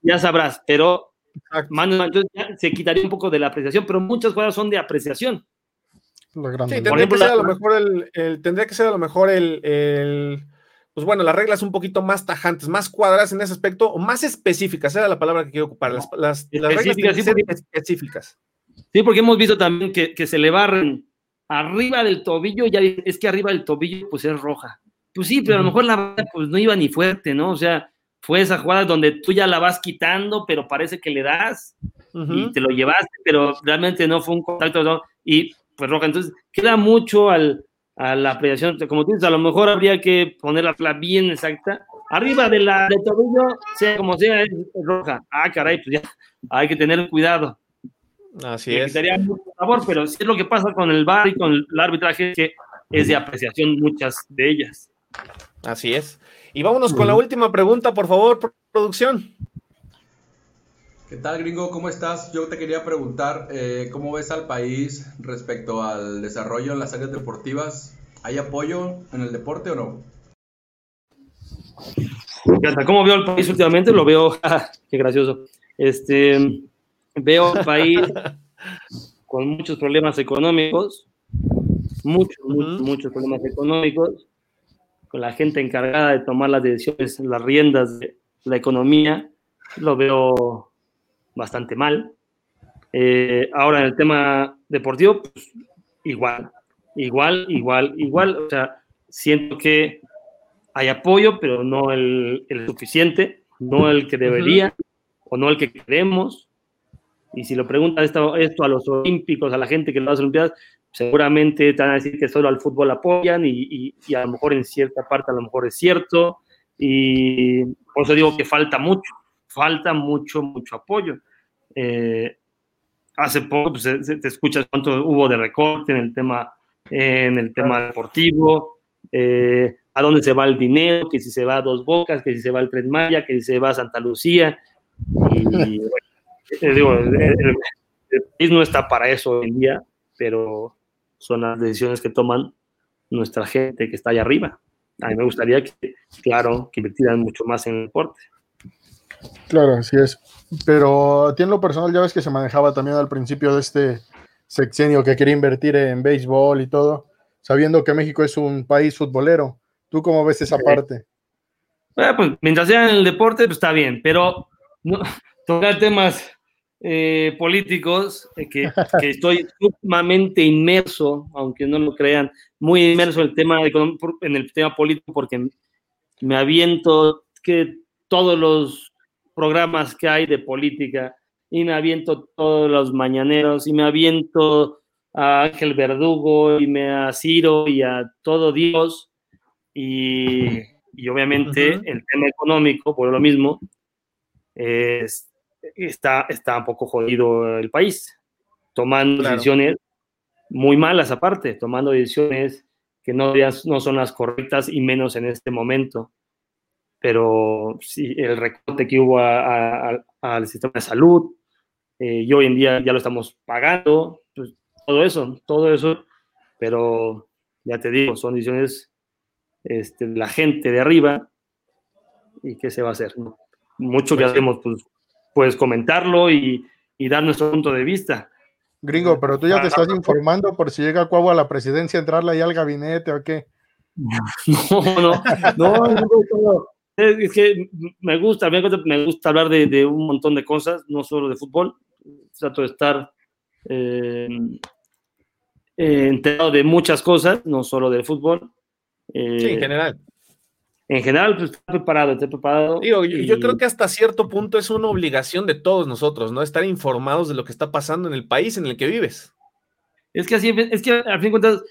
ya sabrás, pero entonces ya se quitaría un poco de la apreciación, pero muchas cosas son de apreciación. Sí, tendría, que ser a lo mejor el, tendría que ser a lo mejor el pues bueno, las reglas un poquito más tajantes, más cuadradas en ese aspecto, o más específicas, era la palabra que quiero ocupar, las, las, reglas específicas. Sí, porque hemos visto también que, que, se le barren arriba del tobillo, ya es que arriba del tobillo pues es roja. Pues sí, pero a lo mejor la pues no iba ni fuerte, ¿no? O sea, fue esa jugada donde tú ya la vas quitando, pero parece que le das y te lo llevaste, pero realmente no fue un contacto, ¿no? Y pues roja. Entonces, queda mucho al, a la apreciación, como tú dices, a lo mejor habría que ponerla bien exacta. Arriba de la de tobillo, sea como sea, es roja. Ah, caray, pues ya hay que tener cuidado. Así es. Sería mucho favor, pero si es lo que pasa con el VAR y con el arbitraje, que es de apreciación muchas de ellas. Así es. Y vámonos con la última pregunta, por favor, producción. ¿Qué tal, gringo? ¿Cómo estás? Yo te quería preguntar, eh, ¿cómo ves al país respecto al desarrollo en las áreas deportivas? ¿Hay apoyo en el deporte o no? ¿Cómo veo al país últimamente? Lo veo, qué gracioso. Este, veo al país con muchos problemas económicos, muchos, muchos, muchos problemas económicos, con la gente encargada de tomar las decisiones, las riendas de la economía. Lo veo bastante mal. Eh, ahora en el tema deportivo, pues, igual, igual, igual, igual. O sea, siento que hay apoyo, pero no el, suficiente, no el que debería o no el que queremos. Y si lo preguntan esto, esto a los olímpicos, a la gente que lo hace Olimpiadas, seguramente te van a decir que solo al fútbol apoyan y, y, a lo mejor en cierta parte a lo mejor es cierto. Y por eso digo que falta mucho, falta mucho, mucho apoyo. Eh, hace poco pues, te escuchas cuánto hubo de recorte en el tema, en el tema deportivo, eh, a dónde se va el dinero, que si se va a Dos Bocas, que si se va al Tren Maya, que si se va a Santa Lucía. Y eh, digo, el, país no está para eso hoy en día, pero son las decisiones que toman nuestra gente que está allá arriba. A mí me gustaría que, claro, que invirtieran mucho más en el deporte. Claro, así es. Pero a ti en lo personal ya ves que se manejaba también al principio de este sexenio que quería invertir en béisbol y todo, sabiendo que México es un país futbolero. ¿Tú cómo ves esa parte? Bueno, pues mientras sea en el deporte, pues está bien, pero no, tocar temas eh, políticos, eh, que, que, estoy sumamente inmerso, aunque no lo crean, muy inmerso en el tema, en el tema político porque me aviento que todos los programas que hay de política y me aviento todos los mañaneros y me aviento a Ángel Verdugo y me a Ciro y a todo Dios y, obviamente el tema económico, por lo mismo, está, está un poco jodido el país, tomando decisiones muy malas aparte, tomando decisiones que no, no son las correctas y menos en este momento. Pero sí, el recorte que hubo al sistema de salud, eh, y hoy en día ya lo estamos pagando, pues, todo eso, todo eso, pero ya te digo, son decisiones este, de la gente de arriba y qué se va a hacer. Mucho que pues hacemos, pues, pues comentarlo y, y dar nuestro punto de vista Gringo, pero tú ya te estás informando por si llega Cuau a la presidencia, entrarle ahí al gabinete o qué. No, no, no, es que me gusta, me gusta hablar de, un montón de cosas, no solo de fútbol. Trato de estar eh, enterado de muchas cosas, no solo del fútbol. sí, en general en general, pues está preparado, está preparado. Digo, yo creo que hasta cierto punto es una obligación de todos nosotros, ¿no? Estar informados de lo que está pasando en el país en el que vives. Es que así, es que al fin de cuentas,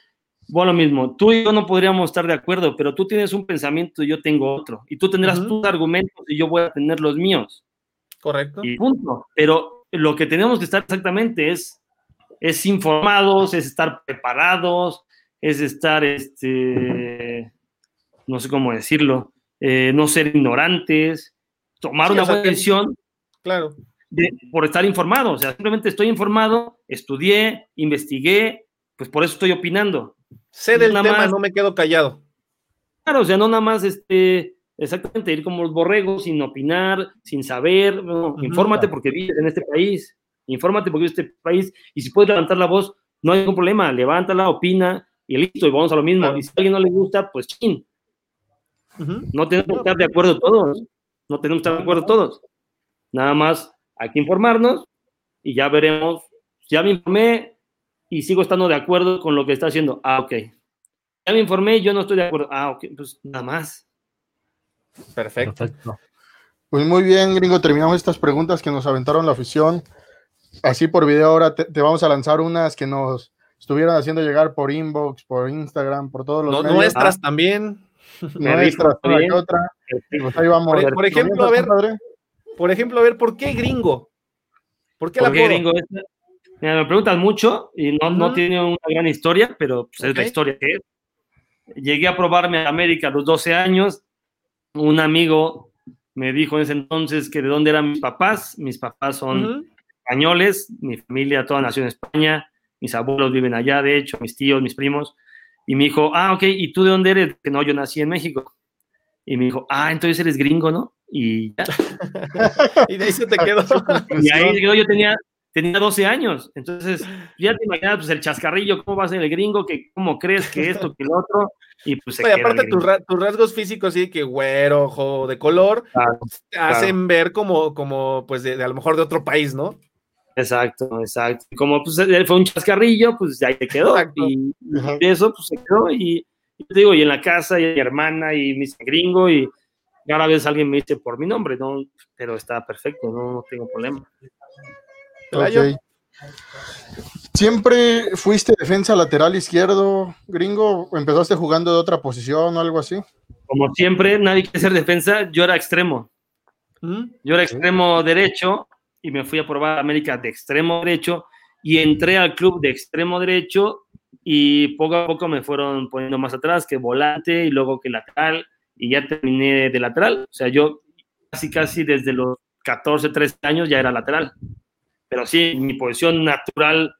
bueno, lo mismo, tú y yo no podríamos estar de acuerdo, pero tú tienes un pensamiento y yo tengo otro, y tú tendrás tus argumentos y yo voy a tener los míos. Correcto. Y punto. Pero lo que tenemos que estar exactamente es, es informados, es estar preparados, es estar, este no sé cómo decirlo, eh, no ser ignorantes, tomar una buena decisión. Claro. por estar informado, o sea, simplemente estoy informado, estudié, investigué, pues por eso estoy opinando. Sé del tema, no me quedo callado. Claro, o sea, no nada más este, exactamente ir como los borregos sin opinar, sin saber, infórmate porque vives en este país, infórmate porque vives en este país y si puedes levantar la voz, no hay ningún problema, levántala, opina y listo, y vamos a lo mismo. Y si a alguien no le gusta, pues chin, no tenemos que estar de acuerdo todos. No tenemos que estar de acuerdo todos. Nada más hay que informarnos y ya veremos. Ya me informé y sigo estando de acuerdo con lo que está haciendo. Ah, ok. Ya me informé y yo no estoy de acuerdo. Ah, ok. Pues nada más. Perfecto. Pues muy bien, gringo. Terminamos estas preguntas que nos aventaron la afición. Así por video ahora te, vamos a lanzar unas que nos estuvieron haciendo llegar por inbox, por Instagram, por todos los no, Nuestras también. otra. Pues por, ejemplo, a ver, por ejemplo, a ver, ¿por qué gringo? ¿Por qué, la gringo? me preguntan mucho y no, no tiene una gran historia, pero pues, es la historia que es. Llegué a probarme a América a los 12 años. Un amigo me dijo en ese entonces que de dónde eran mis papás. Mis papás son españoles, mi familia toda nació en España, mis abuelos viven allá, de hecho, mis tíos, mis primos. Y me dijo, ah, ok, ¿y tú de dónde eres? Que no, yo nací en México. Y me dijo, ah, entonces eres gringo, ¿no? Y ya. y de ahí se te quedó. y ahí quedó, yo tenía, tenía 12 años. Entonces, ya te imaginas, pues el chascarrillo, ¿cómo va a ser el gringo? Que, ¿Cómo crees que esto, que lo otro? Y pues se aparte tus, rasgos físicos, sí, que güero, ojo de color, hacen ver como, como pues, de, a lo mejor de otro país, ¿no? Exacto, exacto. Como pues fue un chascarrillo, pues ahí te quedó. Y, eso pues se quedó. Y, te digo, y en la casa, y mi hermana, y mi gringo, y cada vez alguien me dice por mi nombre, ¿no? Pero está perfecto, no, tengo problema. ¿Siempre fuiste defensa lateral izquierdo, gringo? ¿O empezaste jugando de otra posición o algo así? Como siempre, nadie quiere ser defensa, yo era extremo. ¿Mm? Yo era extremo derecho y me fui a probar América de extremo derecho y entré al club de extremo derecho y poco a poco me fueron poniendo más atrás que volante y luego que lateral y ya terminé de lateral. O sea, yo casi casi desde los 14, 13 años ya era lateral. Pero sí, mi posición natural,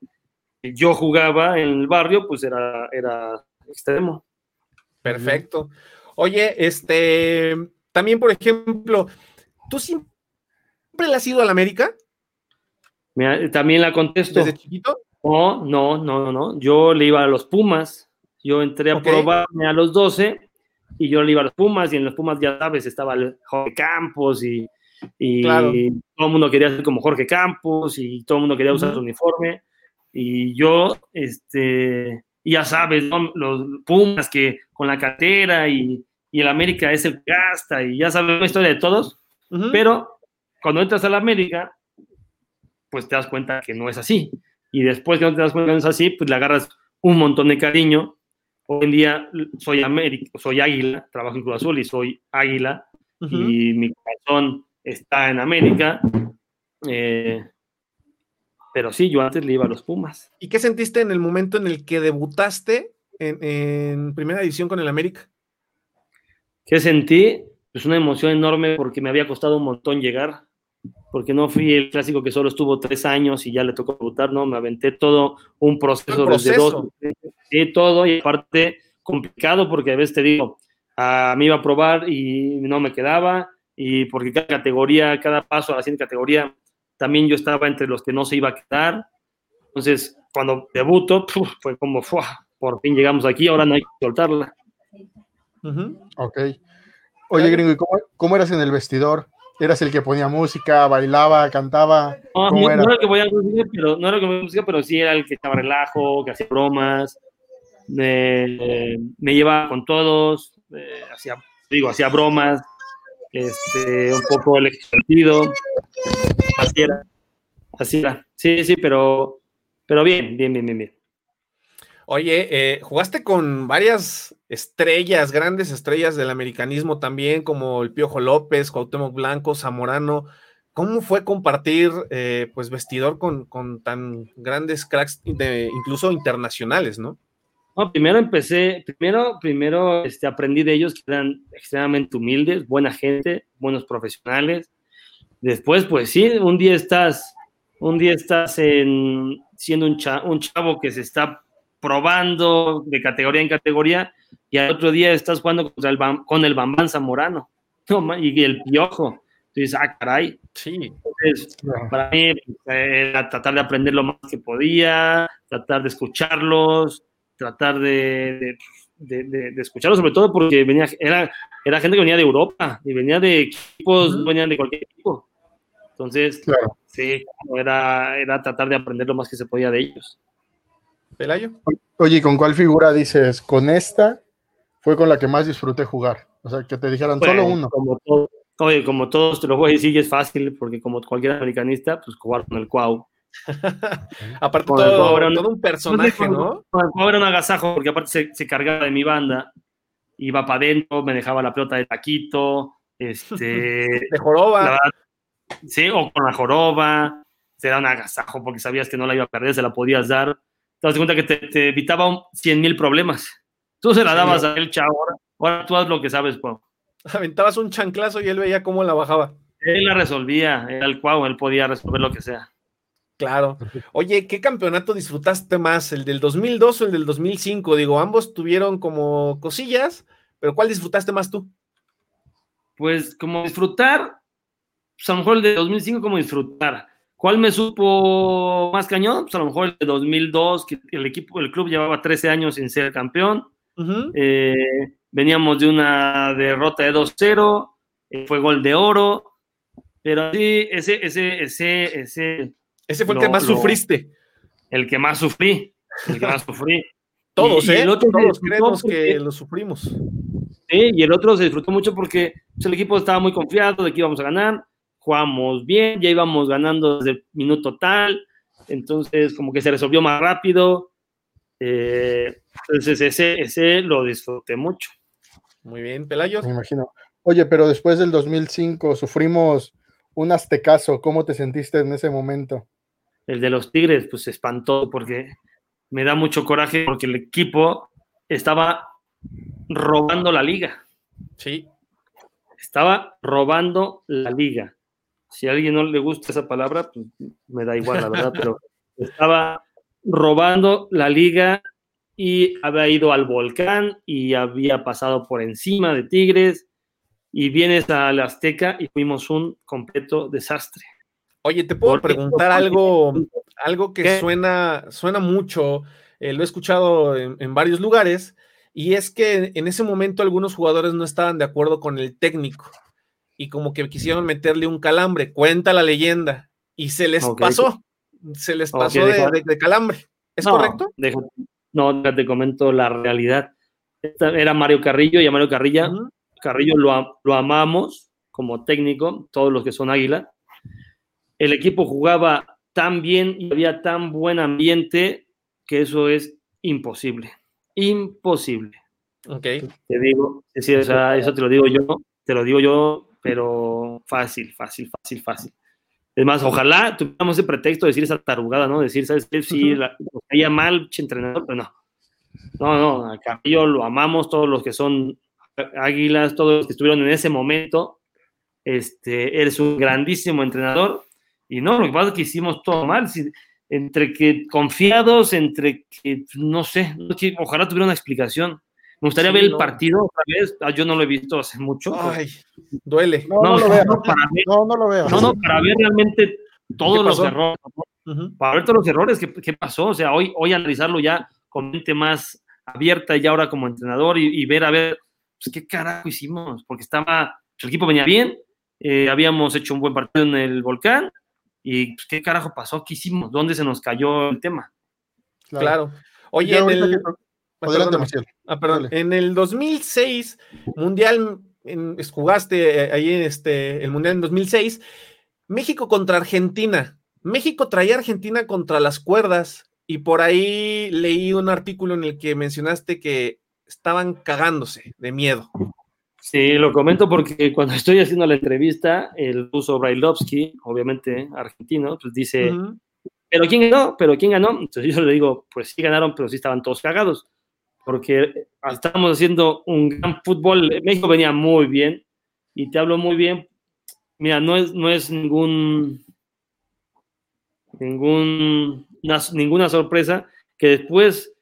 yo jugaba en el barrio, pues era, era extremo. Perfecto. Oye, este, también, por ejemplo, tú siempre ¿Siempre le has ido a la América? también la contesto. ¿Desde chiquito? No, no, no, no. Yo le iba a los Pumas. Yo entré a probarme a los 12 y yo le iba a los Pumas y en los Pumas, ya sabes, estaba el Jorge Campos y, todo el mundo quería ser como Jorge Campos y todo el mundo quería usar su uniforme. Y yo, este, ya sabes, los Pumas que con la cartera y, y el América es el que gasta y ya sabemos la historia de todos, pero cuando entras al América, pues te das cuenta que no es así. Y después que no te das cuenta que no es así, pues le agarras un montón de cariño. Hoy en día soy América, soy Águila, trabajo en Cruz Azul y soy Águila, y mi corazón está en América. Eh, pero sí, yo antes le iba a los Pumas. ¿Y qué sentiste en el momento en el que debutaste en, en primera edición con el América? ¿Qué sentí? Pues una emoción enorme porque me había costado un montón llegar, porque no fui el clásico que solo estuvo tres años y ya le tocó debutar, no, me aventé todo un proceso, desde dos, sí, todo, y aparte complicado porque a veces te digo, a mí iba a probar y no me quedaba, y porque cada categoría, cada paso a la siguiente categoría, también yo estaba entre los que no se iba a quedar. Entonces, cuando debuto, fue como, por fin llegamos aquí, ahora no hay que soltarla. Ok. Oye, gringo, ¿y cómo, eras en el vestidor? ¿Eras el que ponía música, bailaba, cantaba? No, era? el que ponía música, pero, no era el que ponía música, pero sí era el que estaba relajo, que hacía bromas, me, me llevaba con todos, eh, hacía, digo, hacía bromas, este, un poco el extrovertido, así era, así era, sí, sí, pero, pero bien, bien, bien, bien, bien. Oye, eh, jugaste con varias estrellas, grandes estrellas del americanismo también, como el Piojo López, Cuauhtémoc Blanco, Zamorano. ¿Cómo fue compartir eh, pues vestidor con, con, tan grandes cracks, de, incluso internacionales, no? No, primero empecé, primero, primero este, aprendí de ellos que eran extremadamente humildes, buena gente, buenos profesionales. Después, pues sí, un día estás, un día estás en, siendo un, un chavo que se está probando de categoría en categoría y al otro día estás jugando contra el, con el Bambán Zamorano y el Piojo. Entonces, ah, caray. Sí. para mí era tratar de aprender lo más que podía, tratar de escucharlos, tratar de, de, escucharlos, sobre todo porque venía, era, era gente que venía de Europa y venía de equipos, venían de cualquier equipo. Entonces, sí, era, era tratar de aprender lo más que se podía de ellos. Pelayo. Oye, ¿con cuál figura dices? Con esta fue con la que más disfruté jugar. O sea, que te dijeran solo uno. Como todo, oye, como todos te lo voy a decir, es fácil, porque como cualquier americanista, pues jugar con el Cuau. aparte, todo, era un personaje, ¿no? el Cuau era un agasajo, porque aparte se, cargaba de mi banda, iba para adentro, me dejaba la pelota de taquito, este. de joroba. sí, o con la joroba. Era un agasajo porque sabías que no la iba a perder, se la podías dar te das cuenta que te, evitaba 100 mil problemas. Tú se la dabas a él, chavo, ahora, tú haz lo que sabes, Pau. Aventabas un chanclazo y él veía cómo la bajaba. Él la resolvía, era el cuau, él podía resolver lo que sea. Claro. Oye, ¿qué campeonato disfrutaste más? ¿El del 2002 o el del 2005? Digo, ambos tuvieron como cosillas, pero ¿cuál disfrutaste más tú? Pues como disfrutar, pues a lo mejor el de 2005 como disfrutar. ¿Cuál me supo más cañón? Pues a lo mejor el de 2002, que el equipo, el club llevaba 13 años sin ser campeón. Eh, veníamos de una derrota de 2-0, eh, fue gol de oro, pero sí, ese, ese, ese, ese. Ese fue el que más sufriste. El que más sufrí, el que más sufrí. Todos, ¿eh? Todos creemos que lo sufrimos. Sí, y el otro se disfrutó mucho porque pues, el equipo estaba muy confiado de que íbamos a ganar jugamos bien, ya íbamos ganando desde el minuto tal, entonces como que se resolvió más rápido. Eh, entonces ese, ese lo disfruté mucho. Muy bien, Pelayo. Me imagino. Oye, pero después del 2005 sufrimos un aztecaso. ¿Cómo te sentiste en ese momento? El de los Tigres, pues se espantó porque me da mucho coraje porque el equipo estaba robando la liga. Sí. Estaba robando la liga si a alguien no le gusta esa palabra, pues me da igual, la verdad, pero estaba robando la liga y había ido al volcán y había pasado por encima de Tigres. Y vienes a la Azteca y fuimos un completo desastre. Oye, te puedo preguntar algo, algo que suena, suena mucho, eh, lo he escuchado en, en, varios lugares, y es que en ese momento algunos jugadores no estaban de acuerdo con el técnico y como que quisieron meterle un calambre, cuenta la leyenda, y se les pasó, se les pasó de, calambre. ¿Es correcto? no, te comento la realidad. era Mario Carrillo y a Mario Carrilla Carrillo lo, lo amamos como técnico, todos los que son Águila. El equipo jugaba tan bien y había tan buen ambiente que eso es imposible. Imposible. Ok. Te digo, sí, o sea, eso te lo digo yo, te lo digo yo, pero fácil, fácil, fácil, fácil. Es más, ojalá tuviéramos ese pretexto de decir esa tarugada, ¿no? Decir, ¿sabes qué? Sí, la, caía mal, entrenador, pero no. No, no, a Carrillo lo amamos, todos los que son águilas, todos los que estuvieron en ese momento. Este, eres un grandísimo entrenador. Y no, lo que pasa es que hicimos todo mal. entre que confiados, entre que, no sé, ojalá tuviera una explicación. Me gustaría ver el partido otra vez. Ah, yo no lo he visto hace mucho. Ay, duele. No, no, lo veo. No, no, lo veo. No, no, para ver realmente todos los errores. Para ver todos los errores que, pasó. O sea, hoy, hoy analizarlo ya con mente más abierta y ahora como entrenador y, ver a ver pues, qué carajo hicimos. Porque estaba, el equipo venía bien, eh, habíamos hecho un buen partido en el volcán y pues, qué carajo pasó, qué hicimos, dónde se nos cayó el tema. Claro. Oye, en el, Adelante, ah, perdón. En el 2006, Mundial, en, jugaste eh, ahí en este, el Mundial en 2006, México contra Argentina. México traía a Argentina contra las cuerdas y por ahí leí un artículo en el que mencionaste que estaban cagándose de miedo. Sí, lo comento porque cuando estoy haciendo la entrevista, el ruso Brailovsky, obviamente argentino, pues dice, ¿pero quién ganó? ¿Pero quién ganó? Entonces yo le digo, pues sí ganaron, pero sí estaban todos cagados porque estábamos haciendo un gran fútbol. México venía muy bien y te hablo muy bien. Mira, no es, no es ningún, ningún, ninguna sorpresa que después,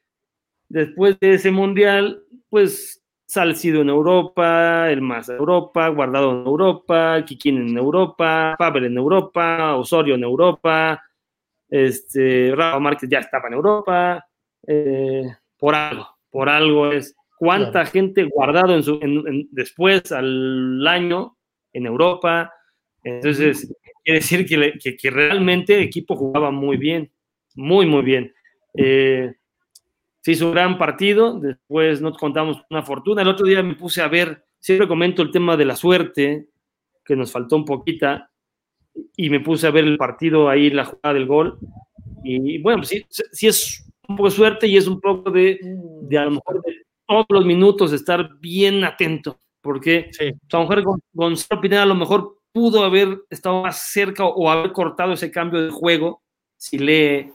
después de ese mundial, pues Salcido en Europa, el Más Europa, Guardado en Europa, Kikín en Europa, Pavel en Europa, Osorio en Europa, este, Rafa Márquez ya estaba en Europa, eh, por algo por algo es cuánta gente guardado en su, después al año en Europa. Entonces, quiere decir que, que, realmente el equipo jugaba muy bien, muy, muy bien. Eh, se hizo un gran partido, después nos contamos una fortuna. El otro día me puse a ver, siempre comento el tema de la suerte, que nos faltó un poquita, y me puse a ver el partido ahí, la jugada del gol. Y bueno, pues sí, sí es un poco de suerte y es un poco de, de a lo mejor de todos los minutos estar bien atento, porque a lo mejor Gonzalo Pineda a lo mejor pudo haber estado más cerca o haber cortado ese cambio de juego si lee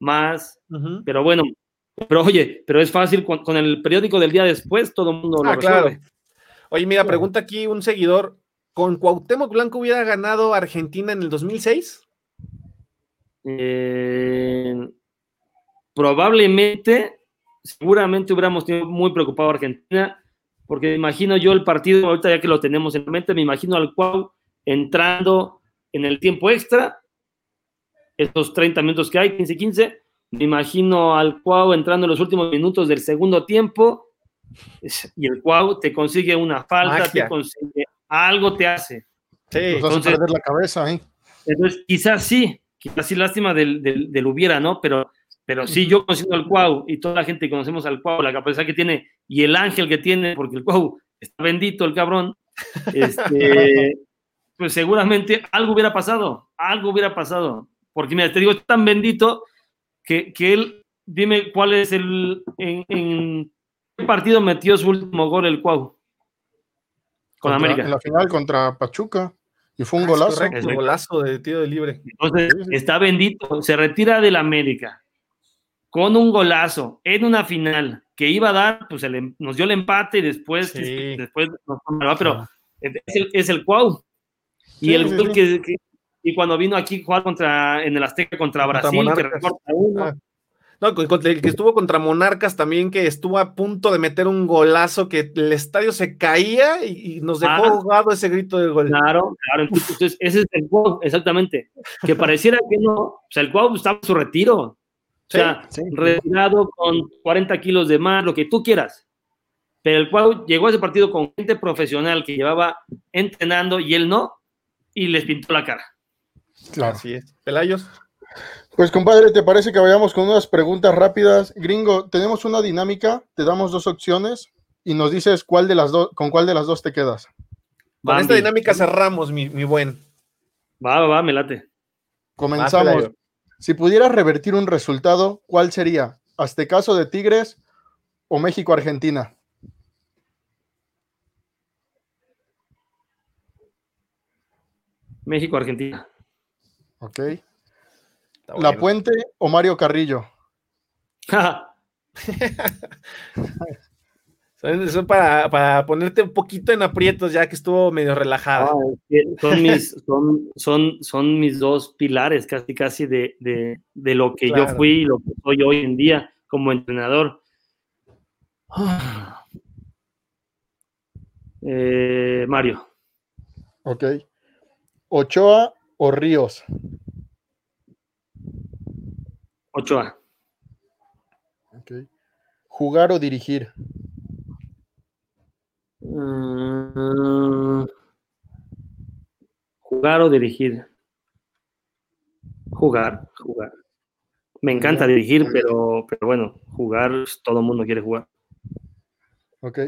más, pero bueno, pero oye, pero es fácil con, el periódico del día después, todo el mundo lo ah, resuelve. Oye, mira, pregunta aquí un seguidor, ¿con Cuauhtémoc Blanco hubiera ganado Argentina en el 2006? Eh, probablemente, seguramente hubiéramos tenido muy preocupado a Argentina, porque me imagino yo el partido, ahorita ya que lo tenemos en mente, me imagino al cual entrando en el tiempo extra, estos 30 minutos que hay, 15-15, me imagino al Cuau entrando en los últimos minutos del segundo tiempo y el Cuau te consigue una falta, te consigue algo, te hace. Sí, entonces perder la cabeza, ¿eh? Entonces, quizás sí, quizás sí, lástima del, del, del hubiera, ¿no? Pero pero sí, yo conociendo al Cuau y toda la gente que conocemos al Cuau, la capacidad que tiene y el ángel que tiene, porque el Cuau está bendito, el cabrón, este, pues seguramente algo hubiera pasado, algo hubiera pasado. Porque mira, te digo, es tan bendito que, que él, dime cuál es el, en, qué partido metió su último gol el Cuau. Con América. En la final contra Pachuca. Y fue un ah, golazo. un golazo de tiro de libre. Entonces, está bendito. Se retira del América con un golazo en una final que iba a dar, pues em, nos dio el empate y después, después nos pero es el, es el Cuau. Y el que, y cuando vino aquí a jugar contra, en el Azteca contra Brasil, que recorta uno. Ah. No, el que estuvo contra Monarcas también, que estuvo a punto de meter un golazo, que el estadio se caía y, nos dejó ah. jugado ese grito de gol. Claro, claro. Entonces, ese es el Cuau, exactamente. Que pareciera que no, o sea, el Cuau estaba en su retiro. O sea, retirado con 40 kilos de más, lo que tú quieras. Pero el cual llegó a ese partido con gente profesional que llevaba entrenando y él no, y les pintó la cara. Claro. Así es. Pelayos. Pues compadre, ¿te parece que vayamos con unas preguntas rápidas? Gringo, tenemos una dinámica, te damos dos opciones y nos dices cuál de las dos, con cuál de las dos te quedas. Con esta dinámica cerramos, mi, buen. Va, va, va, me late. Comenzamos. Si pudieras revertir un resultado, ¿cuál sería? ¿Aztecaso de Tigres o México-Argentina? México-Argentina. Ok. ¿La Puente o Mario Carrillo? Son para, para, ponerte un poquito en aprietos ya que estuvo medio relajada. son, mis, son, son, son, mis dos pilares casi casi de, de, de lo que yo fui y lo que soy hoy en día como entrenador. Eh, Mario. Ok. Ochoa o Ríos. Ochoa. Okay. Jugar o dirigir. Mm, jugar o dirigir. Jugar, jugar. Me encanta dirigir, pero, pero bueno, jugar, pues, todo el mundo quiere jugar. Ok.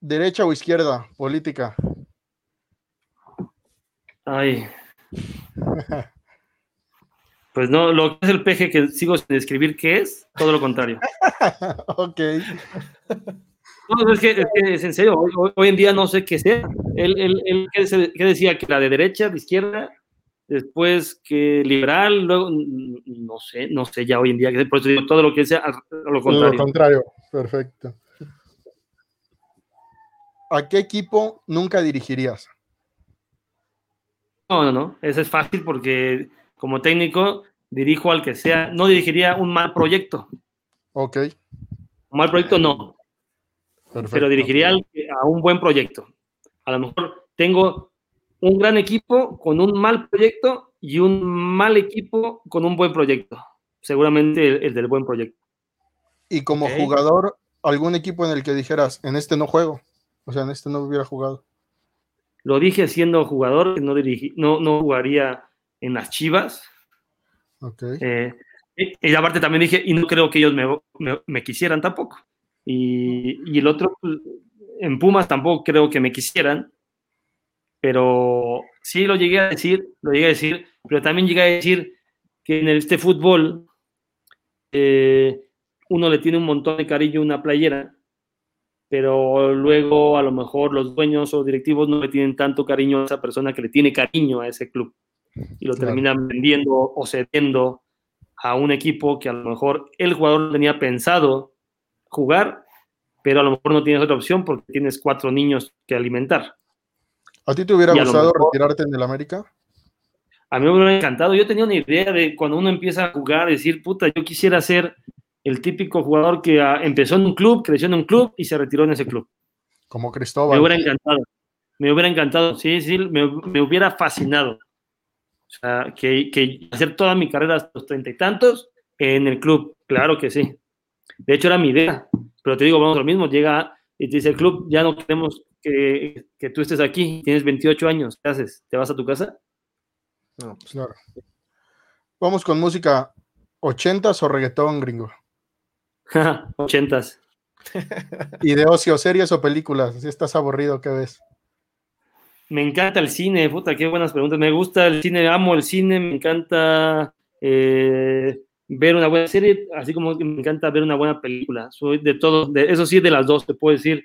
¿Derecha o izquierda? Política. Ay. Pues no, lo que es el peje que sigo sin describir qué es, todo lo contrario. ok. No, es que, es, en serio, hoy, en día no sé qué sea. Él, él, él ¿qué, decía? Que la de derecha, de izquierda, después que liberal, luego, no sé, no sé ya hoy en día, por eso digo todo lo que sea a, lo contrario. lo contrario, perfecto. ¿A qué equipo nunca dirigirías? No, no, no, eso es fácil porque como técnico dirijo al que sea, no dirigiría un mal proyecto. Ok. Un mal proyecto no. Pero dirigiría a un buen proyecto. A lo mejor tengo un gran equipo con un mal proyecto y un mal equipo con un buen proyecto. Seguramente el, del buen proyecto. Y como jugador, algún equipo en el que dijeras, en este no juego. O sea, en este no hubiera jugado. Lo dije siendo jugador, no, dirigí, no, no jugaría en las Chivas. Eh, y, aparte también dije, y no creo que ellos me, quisieran tampoco. Y, el otro, pues, en Pumas tampoco creo que me quisieran, pero sí lo llegué a decir, lo llegué a decir, pero también llegué a decir que en este fútbol eh, uno le tiene un montón de cariño a una playera, pero luego a lo mejor los dueños o directivos no le tienen tanto cariño a esa persona que le tiene cariño a ese club y lo terminan vendiendo o cediendo a un equipo que a lo mejor el jugador tenía pensado jugar, pero a lo mejor no tienes otra opción porque tienes cuatro niños que alimentar. ¿A ti te hubiera gustado retirarte en el América? A mí me hubiera encantado. Yo tenía una idea de cuando uno empieza a jugar, decir, puta, yo quisiera ser el típico jugador que ah, empezó en un club, creció en un club y se retiró en ese club. Como Cristóbal. Me hubiera encantado. Me hubiera encantado, sí, sí, me hubiera fascinado. O sea, que, hacer toda mi carrera hasta los treinta y tantos en el club, claro que sí. De hecho, era mi idea. Pero te digo, vamos a lo mismo, llega y te dice el club, ya no queremos que, que tú estés aquí, tienes 28 años, ¿qué haces? ¿Te vas a tu casa? No, pues claro. Vamos con música, ¿ochentas o reggaetón, gringo? Ochentas. ¿Y de ocio, series o películas? Si estás aburrido, ¿qué ves? Me encanta el cine, puta, qué buenas preguntas. Me gusta el cine, amo el cine, me encanta eh, ver una buena serie, así como me encanta ver una buena película. Soy de todo, de, eso sí, de las dos, te puedo decir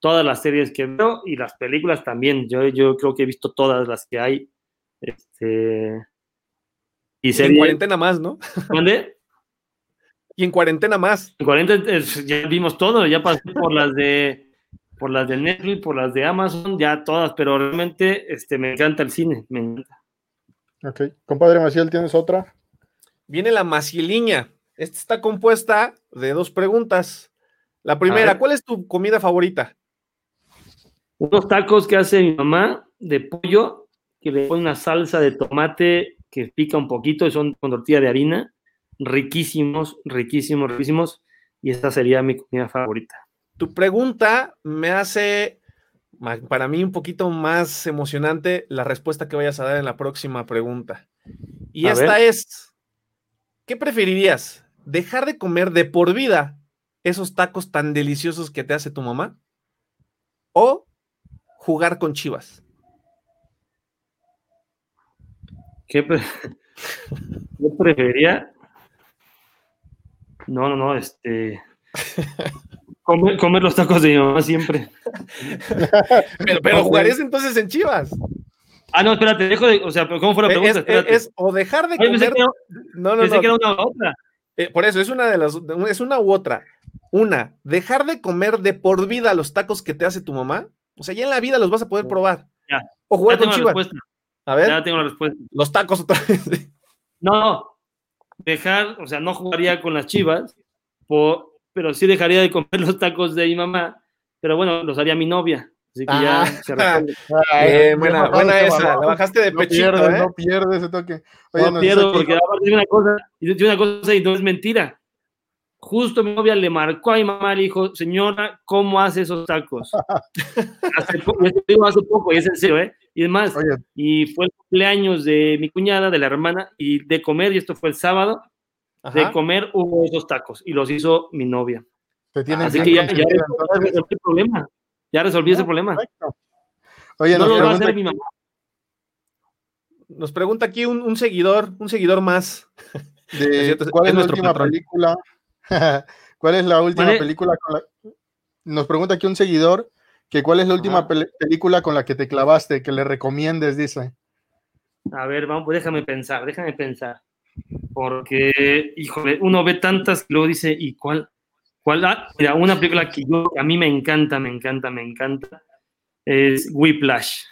todas las series que veo y las películas también. Yo, yo creo que he visto todas las que hay. Este, y en cuarentena más, ¿no? ¿Dónde? Y en cuarentena más. En cuarentena ya vimos todo, ya pasé por las de por las de Netflix, por las de Amazon, ya todas, pero realmente este, me encanta el cine, me encanta. Ok. Compadre Maciel, ¿tienes otra? Viene la Macieliña. Esta está compuesta de dos preguntas. La primera, ¿cuál es tu comida favorita? Unos tacos que hace mi mamá de pollo, que le pone una salsa de tomate que pica un poquito y son con tortilla de harina. Riquísimos, riquísimos, riquísimos. Y esta sería mi comida favorita. Tu pregunta me hace, para mí, un poquito más emocionante la respuesta que vayas a dar en la próxima pregunta. Y esta es, ¿qué preferirías? ¿Dejar de comer de por vida esos tacos tan deliciosos que te hace tu mamá? ¿O jugar con Chivas? ¿Qué, Yo preferiría. No, no, no, este. Comer, los tacos de mi mamá siempre. pero, jugarías entonces en Chivas. Ah, no, espérate, dejo de. O sea, ¿cómo fue la pregunta? Es, o dejar de comer. no, no, no. que era una u otra. Eh, por eso, es una de las. Es una u otra. Una, dejar de comer de por vida los tacos que te hace tu mamá. O sea, ya en la vida los vas a poder probar. Ya. O jugar con Chivas. A ver. Ya tengo la respuesta. Los tacos otra vez. No, dejar, o sea, no jugaría con las Chivas, pero sí dejaría de comer los tacos de mi mamá, pero bueno, los haría mi novia. Así que ya ah. se buena, buena esa, la bajaste de pechito, no ¿eh? No pierde ese toque. no pierdo, porque aparte de una cosa, y una cosa y no es mentira. Justo mi novia le marcó a mi mamá, le dijo, señora, ¿cómo hace esos tacos? hace, poco, hace poco, y es en serio, ¿eh? Y demás, y fue el cumpleaños de mi cuñada, de la hermana, y de comer, y esto fue el sábado, de comer hubo esos tacos, y los hizo mi novia. Así que ya, ya resolví el problema. Ya resolví ese problema. Oye, no nos, lo va a hacer mi mamá. Nos pregunta aquí un, seguidor, un seguidor más. ¿Cuál es, la última película? ¿Cuál es la última película con la... Nos pregunta aquí un seguidor que cuál es la última película con la que te clavaste, que le recomiendes, dice. A ver, vamos, pues déjame pensar, déjame pensar. Porque, híjole, uno ve tantas y luego dice, ¿y cuál? ¿Cuál? Ah, mira, una película que yo, a mí me encanta, me encanta, me encanta, es Whiplash.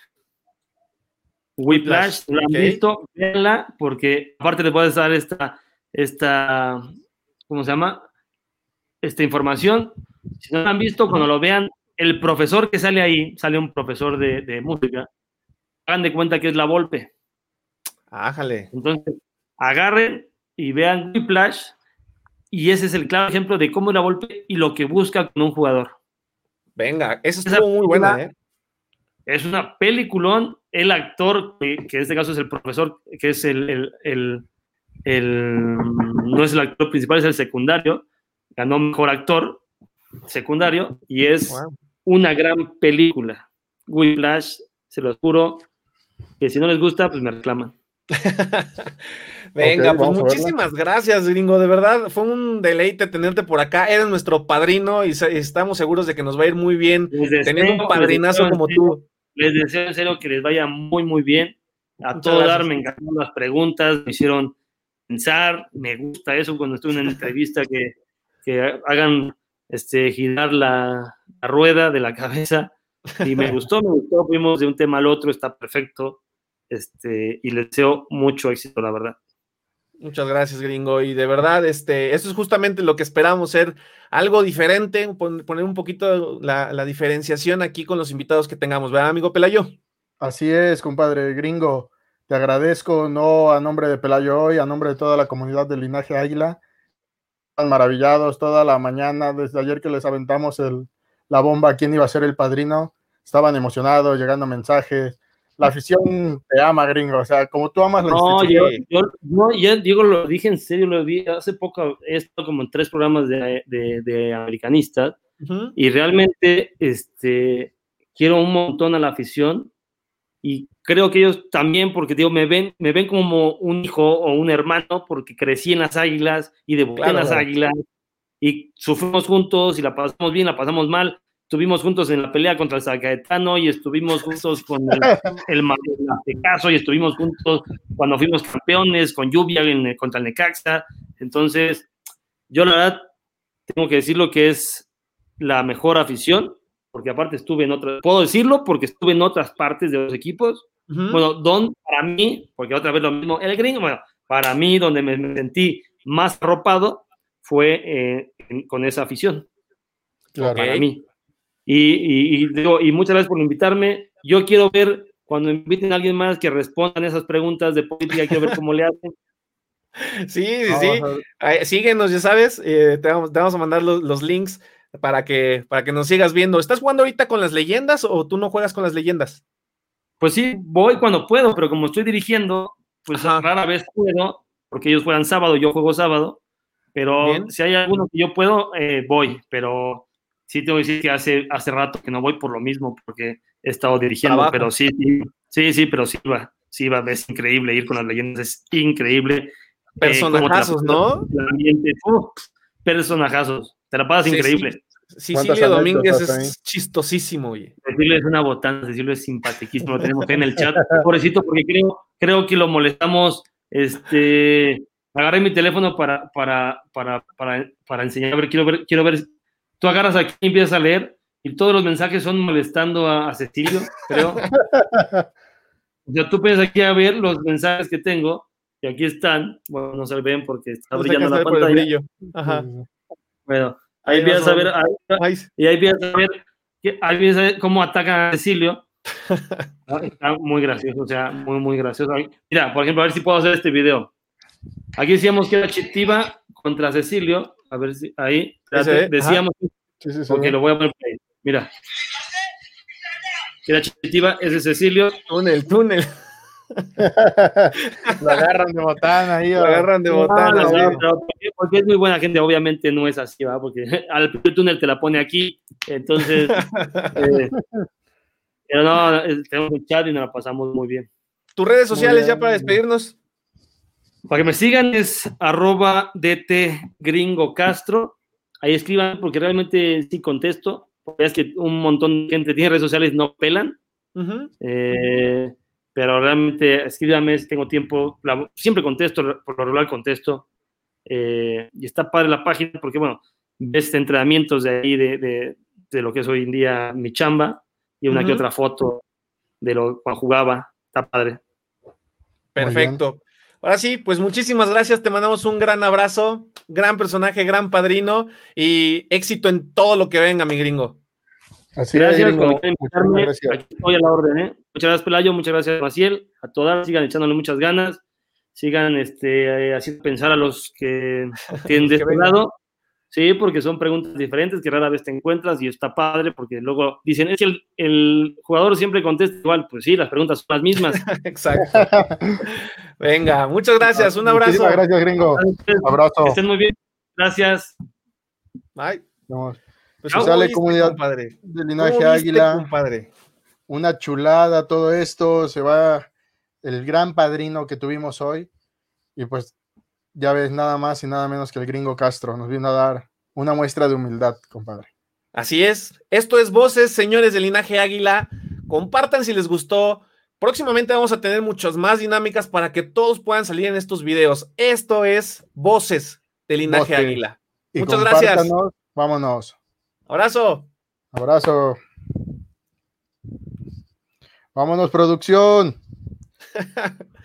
Whiplash, ¿la han visto? Véanla, porque aparte le puedes dar esta, esta, ¿cómo se llama? Esta información. Si no la han visto, cuando lo vean, el profesor que sale ahí, sale un profesor de, música, hagan de cuenta que es la Volpe. Ájale. Entonces, agarren y vean Whiplash, y ese es el claro ejemplo de cómo la Volpe y lo que busca con un jugador. Venga, eso estuvo muy buena, ¿eh? Es una peliculón. El actor, que, en este caso es el profesor, que es el, el, no es el actor principal, es el secundario, ganó mejor actor secundario y es una gran película. Whiplash, se lo juro, que si no les gusta, pues me reclaman. Venga, pues muchísimas gracias, gringo. De verdad, fue un deleite tenerte por acá. Eres nuestro padrino y estamos seguros de que nos va a ir muy bien teniendo un padrinazo como tú. Les deseo en serio que les vaya muy, muy bien. A todo dar, me encantaron las preguntas, me hicieron pensar. Me gusta eso cuando estoy en una entrevista que, que hagan este, girar la, rueda de la cabeza. Y me gustó, me gustó, fuimos de un tema al otro, está perfecto. Este, y les deseo mucho éxito, la verdad. Muchas gracias, gringo. Y de verdad, este, eso es justamente lo que esperamos, ser algo diferente, poner un poquito la, la diferenciación aquí con los invitados que tengamos, ¿verdad, amigo Pelayo? Así es, compadre gringo. Te agradezco, no a nombre de Pelayo hoy, a nombre de toda la comunidad del Linaje Águila, maravillados toda la mañana, desde ayer que les aventamos el, la bomba, quién iba a ser el padrino, estaban emocionados, llegando mensajes. La afición te ama, gringo, o sea, como tú amas la no, yo, no, ya digo, lo dije en serio, lo vi hace poco, he estado como en tres programas de, de, americanistas y realmente este, quiero un montón a la afición y creo que ellos también, porque digo, me ven, me ven como un hijo o un hermano, porque crecí en las águilas y debuté en las águilas y sufrimos juntos y la pasamos bien, la pasamos mal. Estuvimos juntos en la pelea contra el Zacaetano y estuvimos juntos con el, el caso y estuvimos juntos cuando fuimos campeones con lluvia en, contra el Necaxa. Entonces, yo la verdad tengo que decir lo que es la mejor afición porque aparte estuve en otras, puedo decirlo porque estuve en otras partes de los equipos. Bueno, donde para mí, porque otra vez lo mismo, el gringo, bueno, para mí donde me, sentí más arropado fue eh, con esa afición. Para mí. Y, y, digo, y muchas gracias por invitarme. Yo quiero ver, cuando inviten a alguien más que respondan esas preguntas de política, quiero ver cómo le hacen. Sí, sí, sí. Síguenos, ya sabes, eh, te, vamos, te, vamos, a mandar los, los links para que, para que nos sigas viendo. ¿Estás jugando ahorita con las leyendas o tú no juegas con las leyendas? Pues sí, voy cuando puedo, pero como estoy dirigiendo, pues rara vez puedo, porque ellos juegan sábado, yo juego sábado. pero si hay alguno que yo puedo, eh, voy, pero sí tengo que decir que hace, hace rato que no voy por lo mismo, porque he estado dirigiendo, pero sí, sí, sí, sí, pero sí va, sí va, es increíble ir con las leyendas, es increíble. Eh, personajazos, ¿no? personajazos, te la pasas increíble. Cecilio Domínguez es chistosísimo, oye. Cecilio es una botana, Cecilio es simpaticísimo, lo tenemos en el chat. Pobrecito, porque creo, creo que lo molestamos, este, agarré mi teléfono para, para, para, para, para enseñar, a ver, quiero ver, quiero ver, tú agarras aquí y empiezas a leer, y todos los mensajes son molestando a, Cecilio, creo. o sea, tú piensas aquí a ver los mensajes que tengo, y aquí están, bueno, no se ven porque está brillando la pantalla. Ajá. Bueno, Ahí empiezas a ver, y ahí empiezas a ver, ahí empiezas a ver cómo atacan a Cecilio. Está muy gracioso, o sea, muy, muy gracioso. Mira, por ejemplo, a ver si puedo hacer este video. Aquí decíamos que era Chitiva contra Cecilio. A ver si ahí decíamos sí, sí, porque lo voy a poner ahí. Mira. Era Chitiva, es de Cecilio. Túnel, túnel. lo agarran de botana ahí. Lo agarran de botana. porque, es muy buena gente, obviamente no es así, ¿va? Porque al túnel te la pone aquí, entonces. eh, pero no, tenemos un chat y nos la pasamos muy bien. Tus redes sociales ya para despedirnos. Para que me sigan es arroba DT Gringo Castro. Ahí escriban porque realmente sí contesto. Porque es que un montón de gente tiene redes sociales no pelan. eh, pero realmente escríbame si tengo tiempo, siempre contesto, por lo regular contesto, eh, y está padre la página porque, bueno, ves entrenamientos de ahí, de, de, de, lo que es hoy en día mi chamba, y una que otra foto de lo cuando jugaba, está padre. Perfecto. Ahora sí, pues muchísimas gracias, te mandamos un gran abrazo, gran personaje, gran padrino y éxito en todo lo que venga, mi gringo. Así gracias por invitarme. Aquí estoy a la orden. ¿eh? Muchas gracias, Pelayo. Muchas gracias, Maciel. A todas, sigan echándole muchas ganas. Sigan este, haciendo pensar a los que tienen de este lado. Sí, porque son preguntas diferentes que rara vez te encuentras y está padre porque luego dicen, es que el, el jugador siempre contesta igual. Pues sí, las preguntas son las mismas. Exacto. Venga, muchas gracias. Un abrazo. Muchas gracias, gringo. Abrazo. Que estén muy bien. Gracias. Bye. Vamos. Pues sale comunidad compadre? de linaje águila. Compadre? Una chulada todo esto. Se va el gran padrino que tuvimos hoy. Y pues ya ves, nada más y nada menos que el gringo Castro. Nos vino a dar una muestra de humildad, compadre. Así es. Esto es Voces, señores de Linaje Águila. Compartan si les gustó. Próximamente vamos a tener muchas más dinámicas para que todos puedan salir en estos videos. Esto es Voces de Linaje Águila. Muchas gracias. Vámonos. Abrazo. Abrazo. Vámonos, producción.